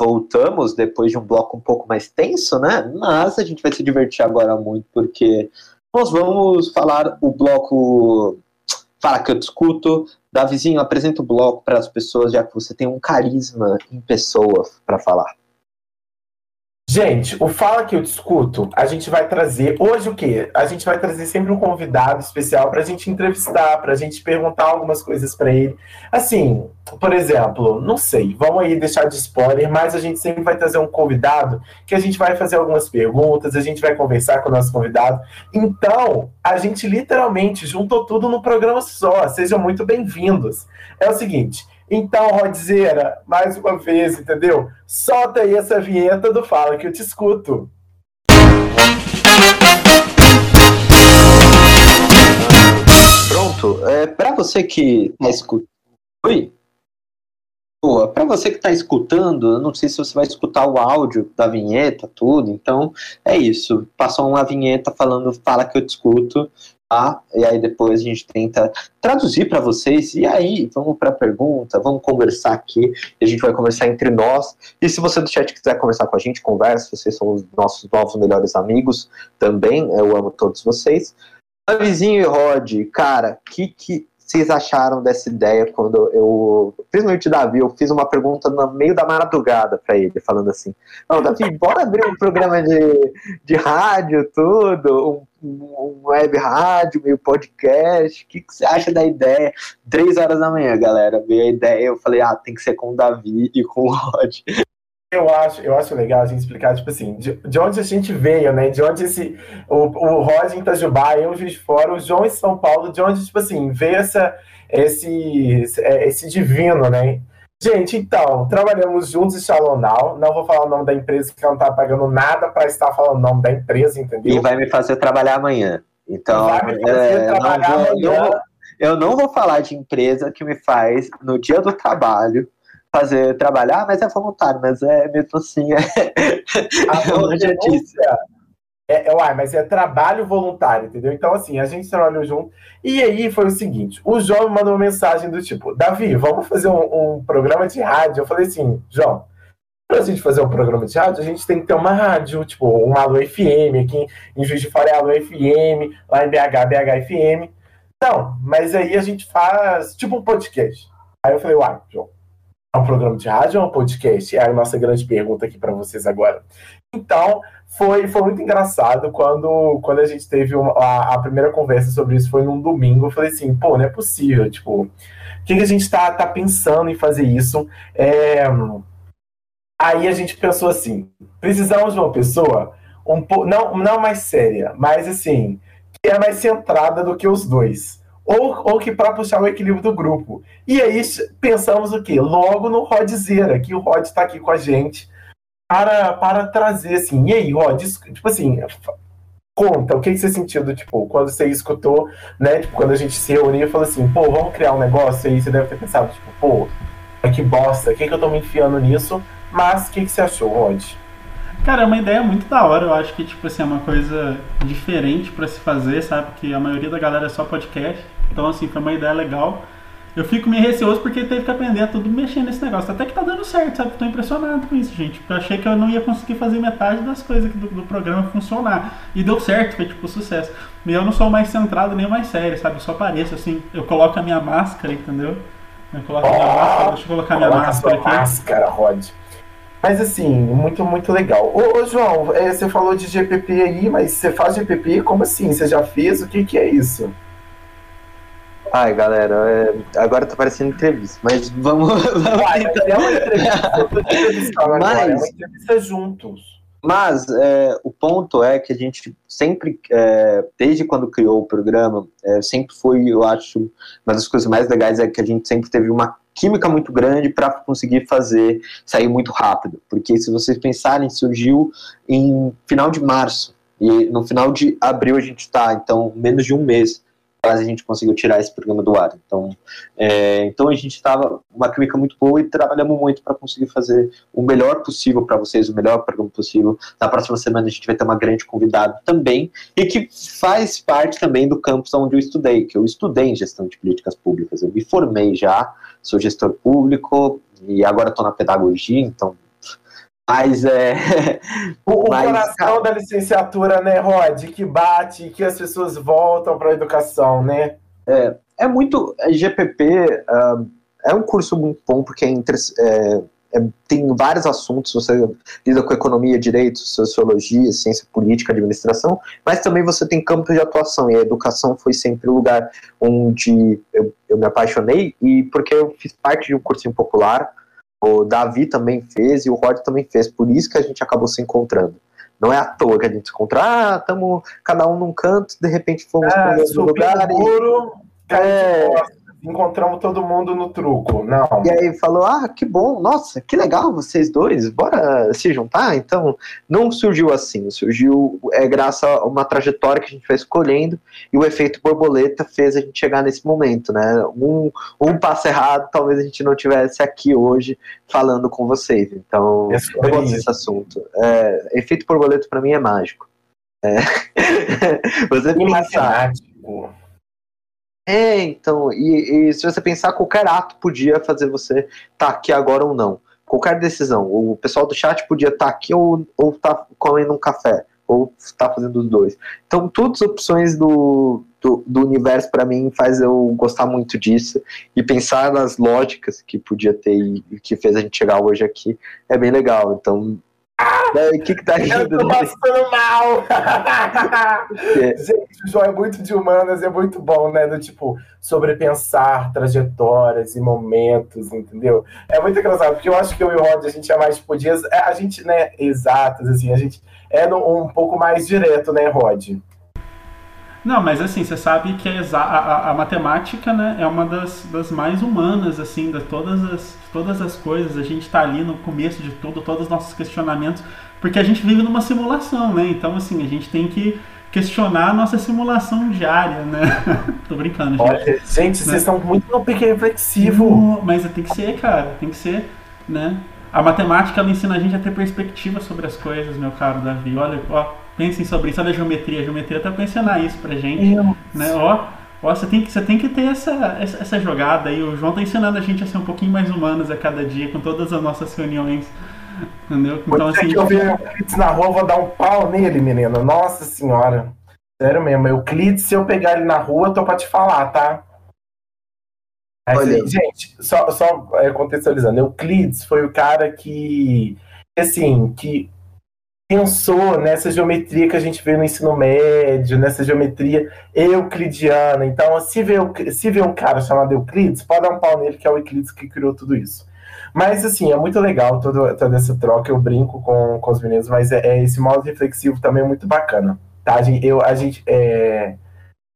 voltamos depois de um bloco um pouco mais tenso, né? Mas a gente vai se divertir agora muito porque nós vamos falar o bloco Fala que eu discuto. Davizinho, apresenta o bloco para as pessoas, já que você tem um carisma em pessoa para falar. Gente, o Fala que eu discuto, a gente vai trazer hoje o quê? A gente vai trazer sempre um convidado especial para a gente entrevistar, para a gente perguntar algumas coisas para ele. Assim, por exemplo, não sei, vamos aí deixar de spoiler, mas a gente sempre vai trazer um convidado que a gente vai fazer algumas perguntas, a gente vai conversar com o nosso convidado. Então, a gente literalmente juntou tudo no programa só. Sejam muito bem-vindos. É o seguinte. Então, Rodzeira, mais uma vez, entendeu? Solta aí essa vinheta do Fala que eu te escuto. Pronto. É, para você que está escutando. Oi? Boa, para você que está escutando, eu não sei se você vai escutar o áudio da vinheta, tudo, então é isso. Passou uma vinheta falando fala que eu te escuto, tá? E aí depois a gente tenta traduzir para vocês. E aí, vamos para a pergunta, vamos conversar aqui. A gente vai conversar entre nós. E se você do chat quiser conversar com a gente, conversa. Vocês são os nossos novos melhores amigos também. Eu amo todos vocês. Vizinho e Rod, cara, que que vocês acharam dessa ideia quando eu, principalmente o Davi, eu fiz uma pergunta no meio da madrugada para ele, falando assim: Não, Davi, bora abrir um programa de, de rádio, tudo, um web rádio, meio podcast. O que, que você acha da ideia? Três horas da manhã, galera, veio a ideia. Eu falei: Ah, tem que ser com o Davi e com o Rod. Eu acho, eu acho legal a gente explicar, tipo assim, de, de onde a gente veio, né? De onde esse. O, o Rod em Itajubá, eu de Fora, o João em São Paulo, de onde, tipo assim, veio essa, esse, esse divino, né? Gente, então, trabalhamos juntos em Shalonal. Não vou falar o nome da empresa, porque ela não tá pagando nada para estar falando o nome da empresa, entendeu? E vai me fazer trabalhar amanhã. Então, é, trabalhar não vou, amanhã. não- eu não vou falar de empresa que me faz, no dia do trabalho, fazer trabalhar, mas é voluntário, mas é mesmo assim, é, A [laughs] é uma chatice. É, é, uai, mas é trabalho voluntário, entendeu? Então, assim, a gente trabalhou junto. E aí foi o seguinte: o João me mandou uma mensagem do tipo, Davi, vamos fazer um, um programa de rádio. Eu falei assim, João, pra gente fazer um programa de rádio, a gente tem que ter uma rádio, tipo, uma Alô FM, aqui em Juiz de Fora é Alô FM, lá em BH, BH FM. Não, mas aí a gente faz tipo um podcast. Aí eu falei, uai, João, é um programa de rádio ou é um podcast? É a nossa grande pergunta aqui para vocês agora. Então, foi, foi muito engraçado quando, quando a gente teve uma- a, a primeira conversa sobre isso, foi num domingo. Eu falei assim, pô, não é possível, tipo, o que, que a gente tá, tá pensando em fazer isso? É, Aí a gente pensou assim, precisamos de uma pessoa um po... não, não mais séria, mas assim, que é mais centrada do que os dois. Ou, ou que para puxar o equilíbrio do grupo. E aí pensamos o quê? Logo no Rodzera, que o Rod está aqui com a gente para, para trazer assim. E aí, isso- tipo assim, conta, o que, você sentiu do tipo, quando você escutou, né? Tipo, quando a gente se reuniu e falou assim, pô, vamos criar um negócio aí, você deve ter pensado, tipo, pô, que bosta, o que, que eu tô me enfiando nisso? Mas o que, que você achou, Rod? Cara, é uma ideia muito da hora. Eu acho que, tipo assim, é uma coisa diferente pra se fazer, sabe? Que a maioria da galera é só podcast. Então, assim, foi uma ideia legal. Eu fico meio receoso porque teve que aprender a tudo mexer nesse negócio. Até que tá dando certo, sabe? Tô impressionado com isso, gente. Porque eu achei que eu não ia conseguir fazer metade das coisas do, do programa funcionar. E deu certo, foi tipo sucesso. E eu não sou mais centrado nem mais sério, sabe? Eu só apareço assim. Eu coloco a minha máscara, entendeu? Eu coloco a minha máscara, deixa eu colocar a minha máscara aqui. máscara, Rod. Mas assim, muito, muito legal. Ô, ô, João, é, você falou de GPP aí, mas você faz GPP? Como assim? Você já fez? O que, que é isso? Ai, galera, é, agora tá parecendo entrevista, mas vamos, [laughs] vamos Uai, mas é uma entrevista. Entrevistando agora, é uma Mas- entrevista juntos. Mas é, o ponto é que a gente sempre, é, desde quando criou o programa, é, sempre foi, eu acho, uma das coisas mais legais é que a gente sempre teve uma química muito grande para conseguir fazer sair muito rápido. Porque se vocês pensarem, surgiu em final de março e no final de abril a gente está, então menos de um mês quase a gente conseguiu tirar esse programa do ar. Então, é, então a gente estava uma química muito boa e trabalhamos muito para conseguir fazer o melhor possível para vocês, o melhor programa possível. Na próxima semana a gente vai ter uma grande convidada também e que faz parte também do campus onde eu estudei, que eu estudei em gestão de políticas públicas. Eu me formei já, sou gestor público e agora estou na pedagogia, então Mas é. [laughs] O, Mas, coração cara- da licenciatura, né, Rod? Que bate, que as pessoas voltam para a educação, né? É muito. é, GPP ah, é um curso muito bom porque é é- é- tem vários assuntos. Você lida com economia, direito, sociologia, ciência política, administração, mas também você tem campo de atuação. E a educação foi sempre o lugar onde eu, eu me apaixonei e porque eu fiz parte de um cursinho popular. O Davi também fez e o Rod também fez. Por isso que a gente acabou se encontrando. Não é à toa que a gente se encontra. Ah, estamos cada um num canto, de repente fomos para o mesmo lugar. E, muro, de É. Encontramos todo mundo no truco. Não. E aí falou, ah, que bom, nossa, que legal vocês dois, bora se juntar? Então, não surgiu assim, surgiu é, graças a uma trajetória que a gente foi escolhendo e o efeito borboleta fez a gente chegar nesse momento, né? Um, um passo errado, talvez a gente não tivesse aqui hoje falando com vocês. Então, É eu gosto desse assunto. É, efeito borboleta para mim é mágico. É. [laughs] Você pensar matemático. É, então, e, e se você pensar, qualquer ato podia fazer você estar aqui agora ou não. Qualquer decisão. O pessoal do chat podia estar aqui ou, ou tá comendo um café, ou tá fazendo os dois. Então, todas as opções do, do, do universo, para mim, faz eu gostar muito disso. E pensar nas lógicas que podia ter e que fez a gente chegar hoje aqui é bem legal. Então, né, o que que tá Eu rindo? tô né? passando mal! [laughs] É. Gente, o João é muito de humanas, é muito bom, né? Do tipo, sobrepensar trajetórias e momentos, entendeu? É muito engraçado, porque eu acho que eu e o Rod, a gente é mais, tipo, dias, é, a gente, né, exatas, assim, a gente é um pouco mais direto, né, Rod? Não, mas assim, você sabe que a, exa- a, a- a matemática né, é uma das, das mais humanas, assim, de todas as, todas as coisas. A gente está ali no começo de tudo, todos os nossos questionamentos, porque a gente vive numa simulação, né? Então, assim, a gente tem que questionar a nossa simulação diária, né? [laughs] Tô brincando, gente. Olha, gente, vocês estão muito no pique reflexivo. Não, Mas tem que ser, cara, tem que ser, né? A matemática, ela ensina a gente a ter perspectiva sobre as coisas, meu caro Davi. Olha, ó, pensem sobre isso. Olha a geometria. A geometria tá pra ensinar isso pra gente, né? Ó, ó você, tem que, você tem que ter essa, essa, essa jogada aí. O João tá ensinando a gente a ser um pouquinho mais humanos a cada dia, com todas as nossas reuniões, entendeu? Então, assim... que eu ver o Euclides na rua, eu vou dar um pau nele, menina. Nossa senhora. Sério mesmo, Euclides, se eu pegar ele na rua, eu tô pra te falar, tá? Aí, Olha. Gente, só, só é, contextualizando, Euclides foi o cara que, assim, que pensou nessa geometria que a gente vê no ensino médio, nessa geometria euclidiana. Então, se vê, se vê um cara chamado Euclides, pode dar um pau nele, que é o Euclides que criou tudo isso. Mas, assim, é muito legal todo, toda essa troca. Eu brinco com, com os meninos, mas é, é esse modo reflexivo também é muito bacana. Tá? A gente, eu, a gente, é,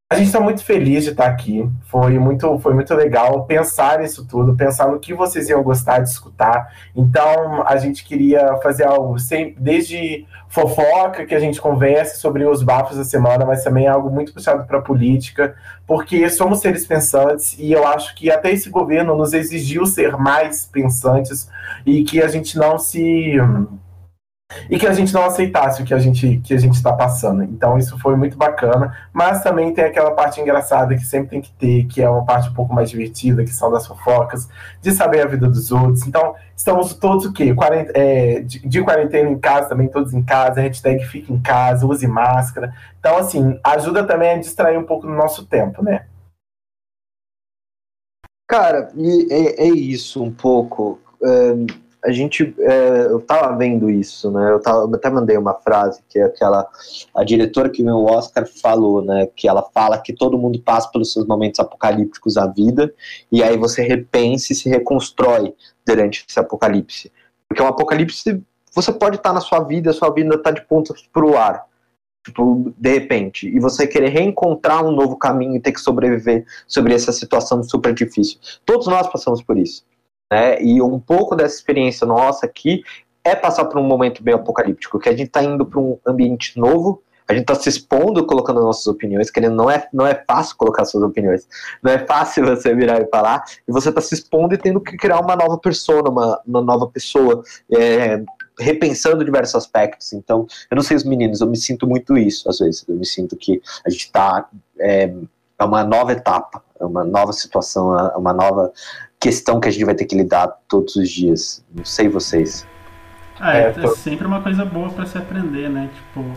a gente está muito feliz de estar aqui. Foi muito, foi muito legal pensar nisso tudo, pensar no que vocês iam gostar de escutar. Então, a gente queria fazer algo sem, desde fofoca, que a gente converse sobre os bafos da semana, mas também algo muito puxado para política, porque somos seres pensantes e eu acho que até esse governo nos exigiu ser mais pensantes e que a gente não se e que a gente não aceitasse o que a gente que a gente está passando. Então isso foi muito bacana, mas também tem aquela parte engraçada que sempre tem que ter, que é uma parte um pouco mais divertida, que são das fofocas, de saber a vida dos outros. Então estamos todos o quê? É, de, de quarentena em casa também, todos em casa, hashtag fica em casa, use máscara. Então assim, ajuda também a distrair um pouco no nosso tempo, né? Cara, é, é isso um pouco. É, a gente, é, eu tava vendo isso, né? Eu, tava, eu até mandei uma frase que é aquela a diretora que ganhou o Oscar falou, né? Que ela fala que todo mundo passa pelos seus momentos apocalípticos da vida e aí você repensa e se reconstrói durante esse apocalipse, porque um apocalipse você pode estar na sua vida, a sua vida tá de pontas pro ar. Tipo, de repente, e você querer reencontrar um novo caminho e ter que sobreviver sobre essa situação super difícil. Todos nós passamos por isso. Né? E um pouco dessa experiência nossa aqui é passar por um momento bem apocalíptico, que a gente está indo para um ambiente novo, a gente está se expondo, colocando nossas opiniões, querendo, não é, não é fácil colocar suas opiniões, não é fácil [laughs] você virar e falar, e você está se expondo e tendo que criar uma nova persona, uma, uma nova pessoa, é, repensando diversos aspectos. Então, eu não sei os meninos, eu me sinto muito isso, às vezes, eu me sinto que a gente está é, é uma nova etapa, é uma nova situação, é uma nova questão que a gente vai ter que lidar todos os dias. Não sei vocês. Ah, é, É, é sempre uma coisa boa pra se aprender, né? Tipo.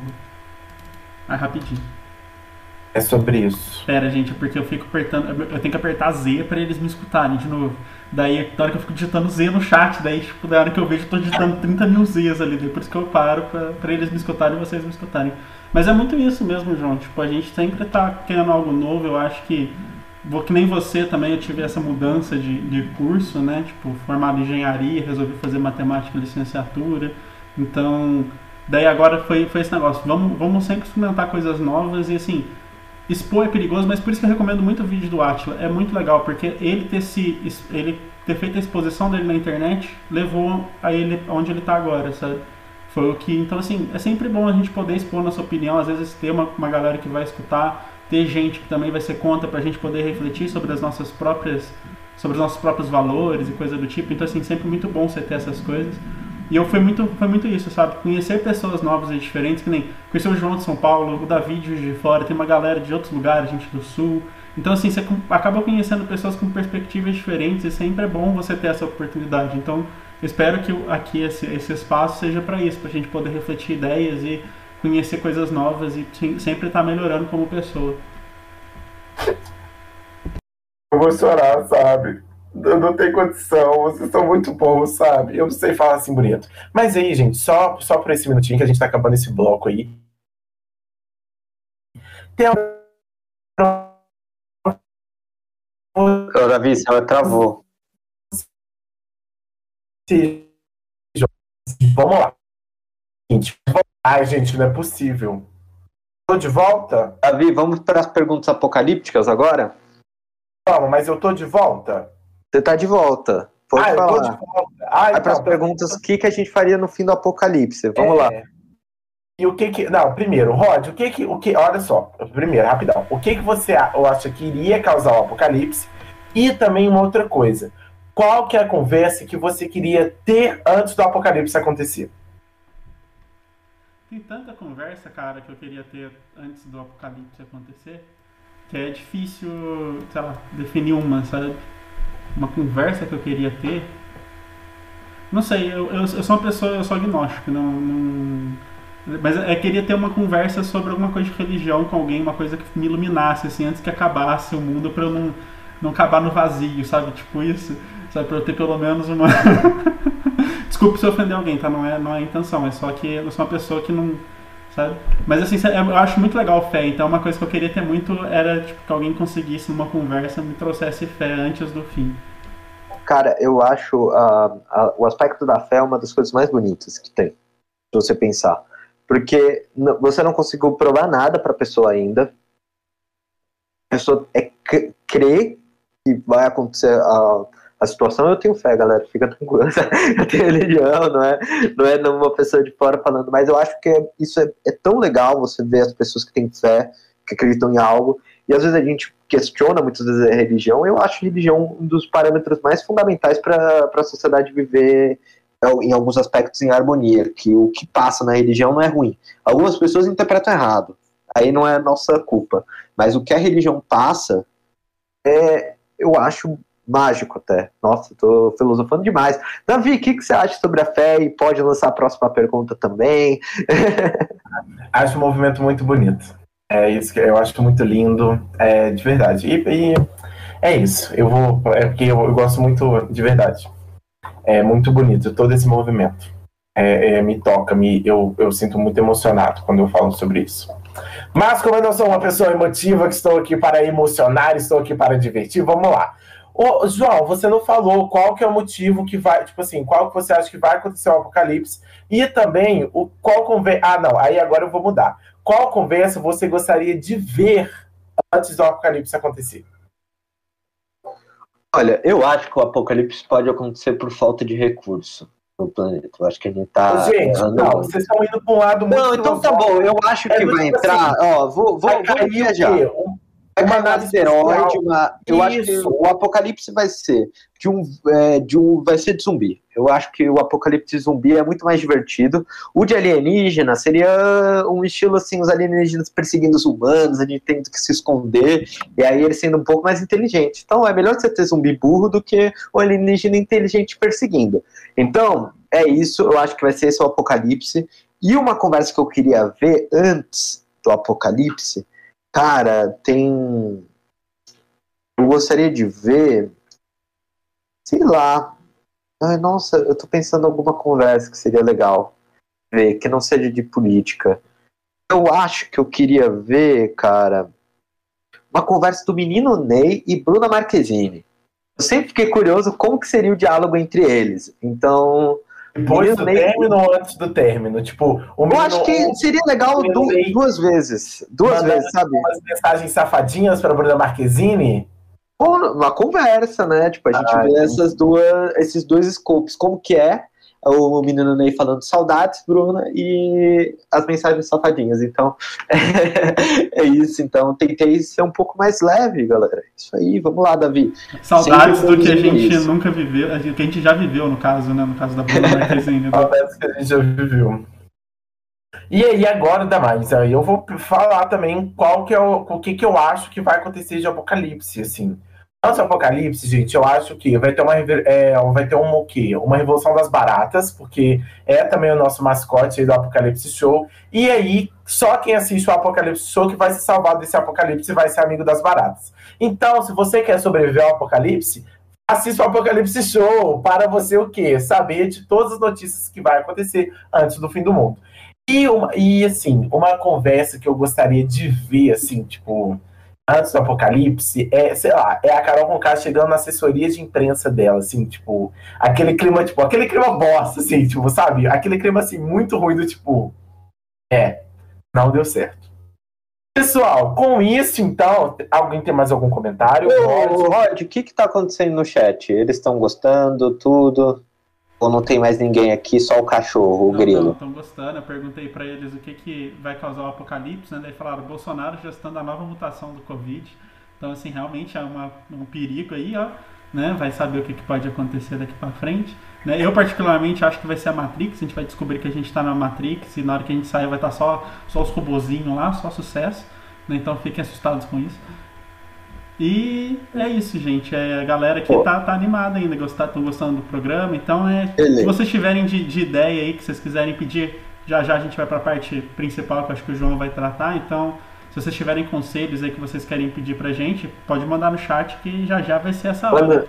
Ah, rapidinho. É sobre isso. Pera, gente, é porque eu fico apertando. Eu tenho que apertar Z pra eles me escutarem de novo. Daí, na hora que eu fico digitando Z no chat, daí, tipo, da hora que eu vejo, eu tô digitando 30 mil Zs ali. Daí por isso que eu paro pra, pra eles me escutarem e vocês me escutarem. Mas é muito isso mesmo, João. Tipo, a gente sempre tá querendo algo novo. Eu acho que. Vou- Que nem você também, eu tive essa mudança de, de curso, né? Tipo, formado em engenharia, resolvi fazer matemática licenciatura. Então, daí agora foi, foi esse negócio. Vamos, vamos sempre experimentar coisas novas e assim expor é perigoso, mas por isso que eu recomendo muito o vídeo do Atila. É muito legal, porque ele ter, se, ele ter feito a exposição dele na internet levou a ele onde ele está agora, sabe? Foi o que. Então, assim, é sempre bom a gente poder expor nossa opinião, às vezes ter uma, uma galera que vai escutar, ter gente que também vai ser contra pra gente poder refletir sobre as nossas próprias. sobre os nossos próprios valores e coisa do tipo. Então, assim, sempre muito bom você ter essas coisas. E eu foi muito, foi muito isso, sabe? Conhecer pessoas novas e diferentes, que nem conhecer o João de São Paulo, o Davi de Fora, tem uma galera de outros lugares, gente do Sul. Então, assim, você acaba conhecendo pessoas com perspectivas diferentes e sempre é bom você ter essa oportunidade. Então, espero que aqui esse, esse espaço seja para isso, para a gente poder refletir ideias e conhecer coisas novas e sempre estar melhorando como pessoa. Eu vou chorar, sabe? Eu não tenho condição, vocês são muito bons, sabe? Eu não sei falar assim bonito. Mas aí, gente, só, só por esse minutinho que a gente tá acabando esse bloco aí. Tem Ô, Davi, você travou. Vamos lá. Ai, gente, não é possível. Tô de volta? Davi, vamos para as perguntas apocalípticas agora? Vamos, mas eu tô de volta? Você tá de volta. Pode ah, eu tô de falar. volta. Ah, Vai para as perguntas, o que, que a gente faria no fim do apocalipse? Vamos lá. É. E o que que. Não, primeiro, Rod, o que que. O que, olha só, primeiro, rapidão. O que que você acha que iria causar o apocalipse? E também uma outra coisa. Qual que é a conversa que você queria ter antes do apocalipse acontecer? Tem tanta conversa, cara, que eu queria ter antes do apocalipse acontecer, que é difícil, sei lá, definir uma, sabe? Uma conversa que eu queria ter. Não sei, eu, eu, eu sou uma pessoa, eu sou agnóstico, não, não- Mas eu queria ter uma conversa sobre alguma coisa de religião com alguém, uma coisa que me iluminasse, assim, antes que acabasse o mundo, pra eu não, não acabar no vazio, sabe? Tipo isso, sabe? Pra eu ter pelo menos uma. [laughs] Desculpe se eu ofender alguém, tá? Não é, não é a intenção, é só que eu sou uma pessoa que não. Sabe? Mas assim, eu acho muito legal fé, então uma coisa que eu queria ter muito era tipo, que alguém conseguisse numa conversa me trouxesse fé antes do fim. Cara, eu acho ah, ah, o aspecto da fé é uma das coisas mais bonitas que tem, se você pensar. Porque você não conseguiu provar nada pra pessoa ainda. A pessoa é crê que vai acontecer a, a situação. Eu tenho fé, galera, fica tranquilo. [laughs] Eu tenho religião, não é, não é uma pessoa de fora falando. Mas eu acho que é- isso é, é tão legal você ver as pessoas que têm fé, que acreditam em algo. E às vezes a gente questiona muitas vezes a religião. Eu acho a religião um dos parâmetros mais fundamentais para a sociedade viver é, em alguns aspectos em harmonia, que o que passa na religião não é ruim. Algumas pessoas interpretam errado, aí não é nossa culpa. Mas o que a religião passa é, eu acho mágico até. Nossa, tô filosofando demais. Davi, o que, que você acha sobre a fé? E pode lançar a próxima pergunta também. [laughs] Acho um movimento muito bonito. É isso que eu acho muito lindo, é, de verdade. E, e é isso. Eu vou. É porque eu, eu gosto muito de verdade. É muito bonito todo esse movimento. É, é, me toca, me, eu, eu sinto muito emocionado quando eu falo sobre isso. Mas como eu não sou uma pessoa emotiva, que estou aqui para emocionar, estou aqui para divertir, vamos lá. Ô, João, você não falou qual que é o motivo que vai, tipo assim, qual que você acha que vai acontecer o apocalipse e também o qual conversa. Ah, não, aí agora eu vou mudar. Qual conversa você gostaria de ver antes do apocalipse acontecer? Olha, eu acho que o apocalipse pode acontecer por falta de recurso no planeta. Eu acho que a gente tá. Gente, não, muito. vocês estão indo para um lado muito Não, então tá bom. Eu acho que É do vai tipo entrar. assim, Ó, vou, vou, Vai vou cair o viajar. quê? Um- Uma nave asteroide, uma... eu acho que o apocalipse vai ser de um, é, de um vai ser de zumbi. Eu acho que o apocalipse zumbi é muito mais divertido. O de alienígena seria um estilo assim, os alienígenas perseguindo os humanos, a gente tendo que se esconder, e aí ele sendo um pouco mais inteligente. Então é melhor você ter zumbi burro do que o alienígena inteligente perseguindo. Então, é isso, eu acho que vai ser esse o apocalipse. E uma conversa que eu queria ver antes do apocalipse Cara, tem. Eu gostaria de ver. Sei lá. Ai, nossa, eu tô pensando em alguma conversa que seria legal ver, que não seja de política. Eu acho que eu queria ver, cara, uma conversa do menino Ney e Bruna Marquezine. Eu sempre fiquei curioso como que seria o diálogo entre eles. Então, depois do término ou antes do término? Tipo, o Eu acho que seria legal du duas vezes. Duas vezes, sabe? Umas mensagens safadinhas para Bruna Marquezine? Uma conversa, né? Tipo, a gente ah, vê essas duas, esses dois scopes, como que é o menino Ney falando saudades, Bruna, e as mensagens safadinhas. Então, [laughs] é isso. Então, tentei ser um pouco mais leve, galera. Isso aí, vamos lá, Davi. Saudades do que a gente isso. nunca viveu, que a gente já viveu, no caso, né? No caso da Bruna Marquezine. Né? Saudades que a gente já viveu. E aí, agora, ainda mais, aí eu vou falar também qual que é o, o que, que eu acho que vai acontecer de apocalipse, assim. Nosso Apocalipse, gente, eu acho que vai ter uma é, vai ter uma o quê? Uma revolução das baratas, porque é também o nosso mascote do Apocalipse Show. E aí, só quem assiste o Apocalipse Show que vai se salvar desse apocalipse vai ser amigo das baratas. Então, se você quer sobreviver ao apocalipse, assista o Apocalipse Show para você o quê? Saber de todas as notícias que vai acontecer antes do fim do mundo. E, uma, e assim, uma conversa que eu gostaria de ver, assim, tipo, antes do apocalipse, é, sei lá, é a Carol Conká chegando na assessoria de imprensa dela, assim, tipo, aquele clima, tipo, aquele clima bosta, assim, tipo, sabe? Aquele clima, assim, muito ruim do tipo, é, não deu certo. Pessoal, com isso, então, alguém tem mais algum comentário? Ô, Rod, o que que tá acontecendo no chat? Eles estão gostando, tudo? Ou não tem mais ninguém aqui, só o cachorro, o não, grilo? Estão gostando. Eu perguntei para eles o que, que vai causar o apocalipse, né? Daí falaram, Bolsonaro gestando a nova mutação do Covid. Então, assim, realmente é uma, um perigo aí, ó. Né? Vai saber o que, que pode acontecer daqui para frente. Né? Eu, particularmente, acho que vai ser a Matrix. A gente vai descobrir que a gente está na Matrix e na hora que a gente sair vai estar tá só, só os robozinhos lá, só sucesso. Né? Então, fiquem assustados com isso. E é isso, gente. É a galera que tá, tá animada ainda, estão gostando do programa. Então, é, se vocês tiverem de, de, ideia aí que vocês quiserem pedir, já já a gente vai para a parte principal que eu acho que o João vai tratar. Então, se vocês tiverem conselhos aí que vocês querem pedir pra gente, pode mandar no chat que já já vai ser essa hora. Manda,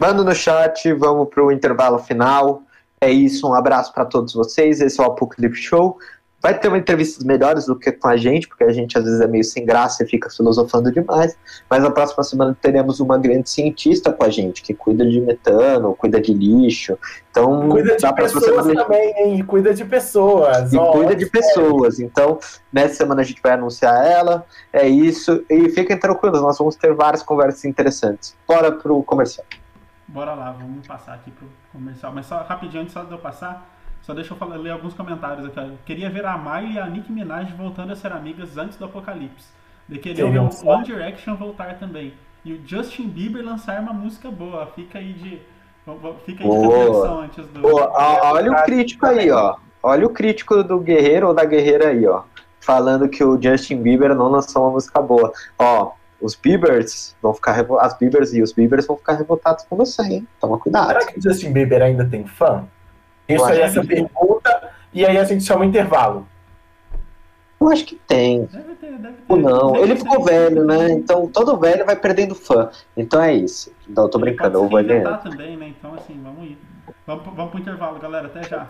manda no chat, vamos pro intervalo final. É isso, um abraço para todos vocês. Esse é o Apocalipse Show. Vai ter uma entrevistas melhores do que com a gente, porque a gente às vezes é meio sem graça e fica filosofando demais. Mas na próxima semana teremos uma grande cientista com a gente, que cuida de metano, cuida de lixo. Então, cuida de pessoas semana... também, hein? Cuida de pessoas. E cuida de pessoas. Então, nessa semana a gente vai anunciar ela. É isso. E fiquem tranquilos, nós vamos ter várias conversas interessantes. Bora pro comercial. Bora lá, vamos passar aqui pro comercial. Mas só rapidinho, antes só de eu passar só deixa eu falar, ler alguns comentários aqui. Queria ver a Miley e a Nicki Minaj voltando a ser amigas antes do apocalipse. De querer ver o One Direction voltar também. E o Justin Bieber lançar uma música boa. Fica aí de. Fica aí de reflexão antes do. olha o crítico aí, ó. Olha o crítico do guerreiro ou da guerreira aí, ó. Falando que o Justin Bieber não lançou uma música boa. Ó, os Biebers vão ficar as Biebers e os Biebers vão ficar revoltados com você, hein? Toma cuidado. Será que o Justin Bieber ainda tem fã? Isso aí, essa pergunta, e aí a gente chama intervalo. Eu acho que tem. Deve ter, deve ter. Ou não, ele ficou velho, né? Então todo velho vai perdendo fã. Então é isso. Não, tô brincando, eu vou ganhar. também, né? Então assim, vamos ir. Vamos, vamos pro intervalo, galera. Até já.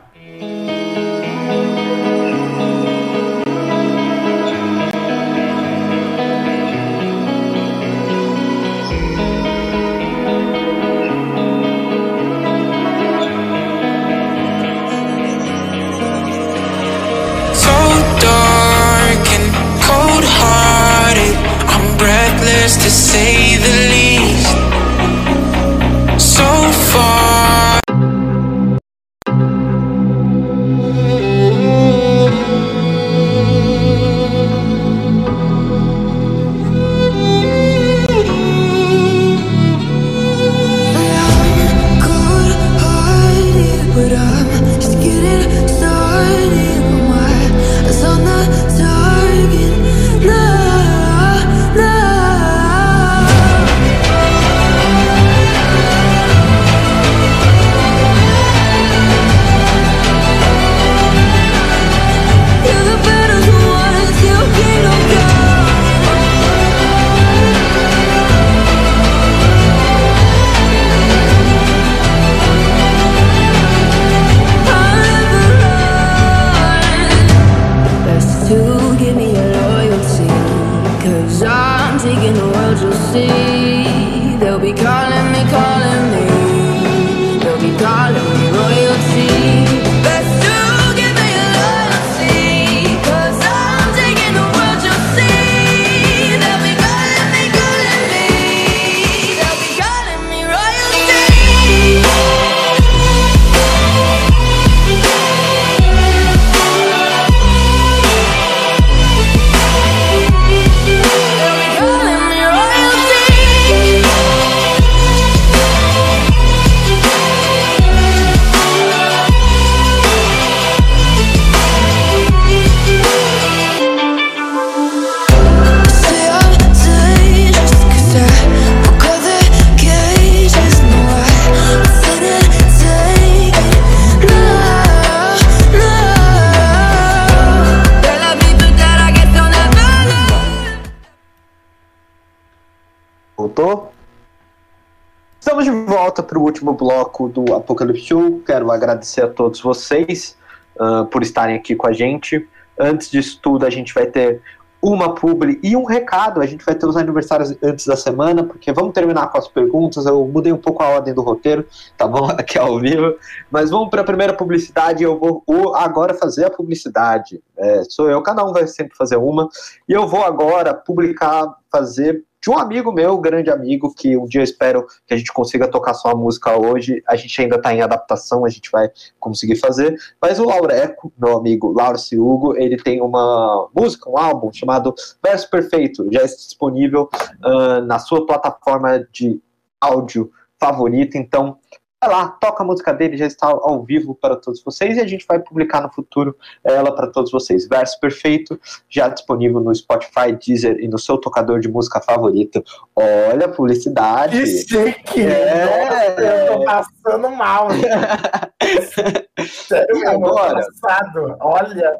Agradecer a todos vocês uh, por estarem aqui com a gente. Antes disso tudo, a gente vai ter uma publi e um recado. A gente vai ter os aniversários antes da semana, porque vamos terminar com as perguntas. Eu mudei um pouco a ordem do roteiro, tá bom? [laughs] Aqui ao vivo. Mas vamos para a primeira publicidade. Eu vou agora fazer a publicidade. É, sou eu, cada um vai sempre fazer uma. E eu vou agora publicar, fazer de um amigo meu, grande amigo, que um dia eu espero que a gente consiga tocar sua música hoje. A gente ainda está em adaptação, a gente vai conseguir fazer. Mas o Laureco, meu amigo Lauro Hugo, ele tem uma música, um álbum chamado Verso Perfeito, já está disponível uh, na sua plataforma de áudio favorita. Então, vai lá, toca a música dele, já está ao vivo para todos vocês e a gente vai publicar no futuro ela para todos vocês. Verso Perfeito, já disponível no Spotify, Deezer e no seu tocador de música favorito. Olha a publicidade. Que chique! É. Nossa, eu tô passando mal. [laughs] Sério mesmo, Agora, passado. Olha.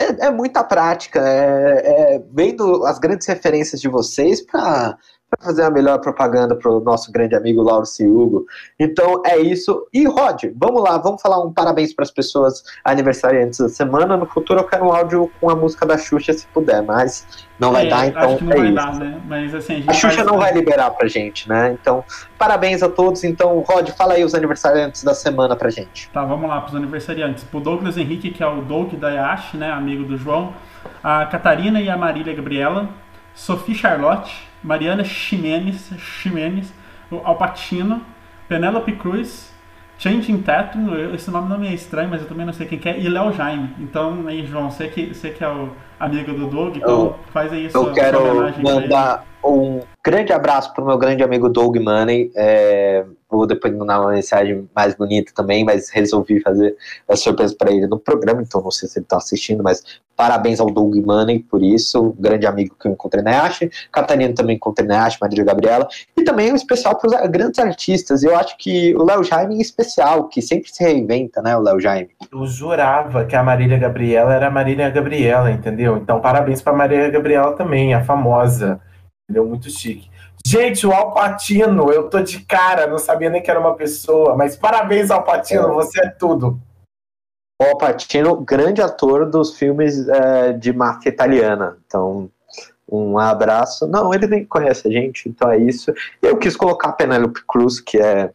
É, é, muita prática, é, é, vendo as grandes referências de vocês para para fazer a melhor propaganda para o nosso grande amigo Lauro Ciugo. Então é isso. E Rod, vamos lá, vamos falar um parabéns para as pessoas aniversariantes da semana. No futuro eu quero um áudio com a música da Xuxa, se puder, mas não vai é, dar, então é isso. Dar, né? Mas, assim, a, a Xuxa faz... não vai liberar pra gente, né? Então, parabéns a todos. Então, Rod, fala aí os aniversariantes da semana pra gente. Tá, vamos lá pros aniversariantes. Pro Douglas Henrique, que é o Doug da Yash, né? Amigo do João. A Catarina e a Marília Gabriela. Sophie Charlotte, Mariana Ximenes, Ximenes Alpatino, Penélope Cruz, Changing Tatum, esse nome não é estranho, mas eu também não sei quem é, e Léo Jaime. Então, aí, João, você que, você que é o amigo do Doug, então eu, faz aí sua, Eu quero sua mandar um grande abraço para o meu grande amigo Doug Money. É, vou depois mandar uma mensagem mais bonita também, mas resolvi fazer a surpresa para ele no programa, então não sei se ele está assistindo, mas parabéns ao Doug Money por isso, grande amigo que eu encontrei na Yash, Catarina também encontrei na Yash, Maria Gabriela, e também um especial para os grandes artistas. Eu acho que o Léo Jaime em especial, que sempre se reinventa, né, o Léo Jaime. Eu jurava que a Marília Gabriela era a Marília Gabriela, entendeu? Então parabéns para Marília Gabriela também, a famosa. Entendeu? Muito chique. Gente, o Alpatino, eu tô de cara, não sabia nem que era uma pessoa, mas parabéns, Alpatino, é. você é tudo. O Alpatino, grande ator dos filmes é, de máfia italiana. Então, um abraço. Não, ele nem conhece a gente, então é isso. Eu quis colocar a Penelope Cruz, que é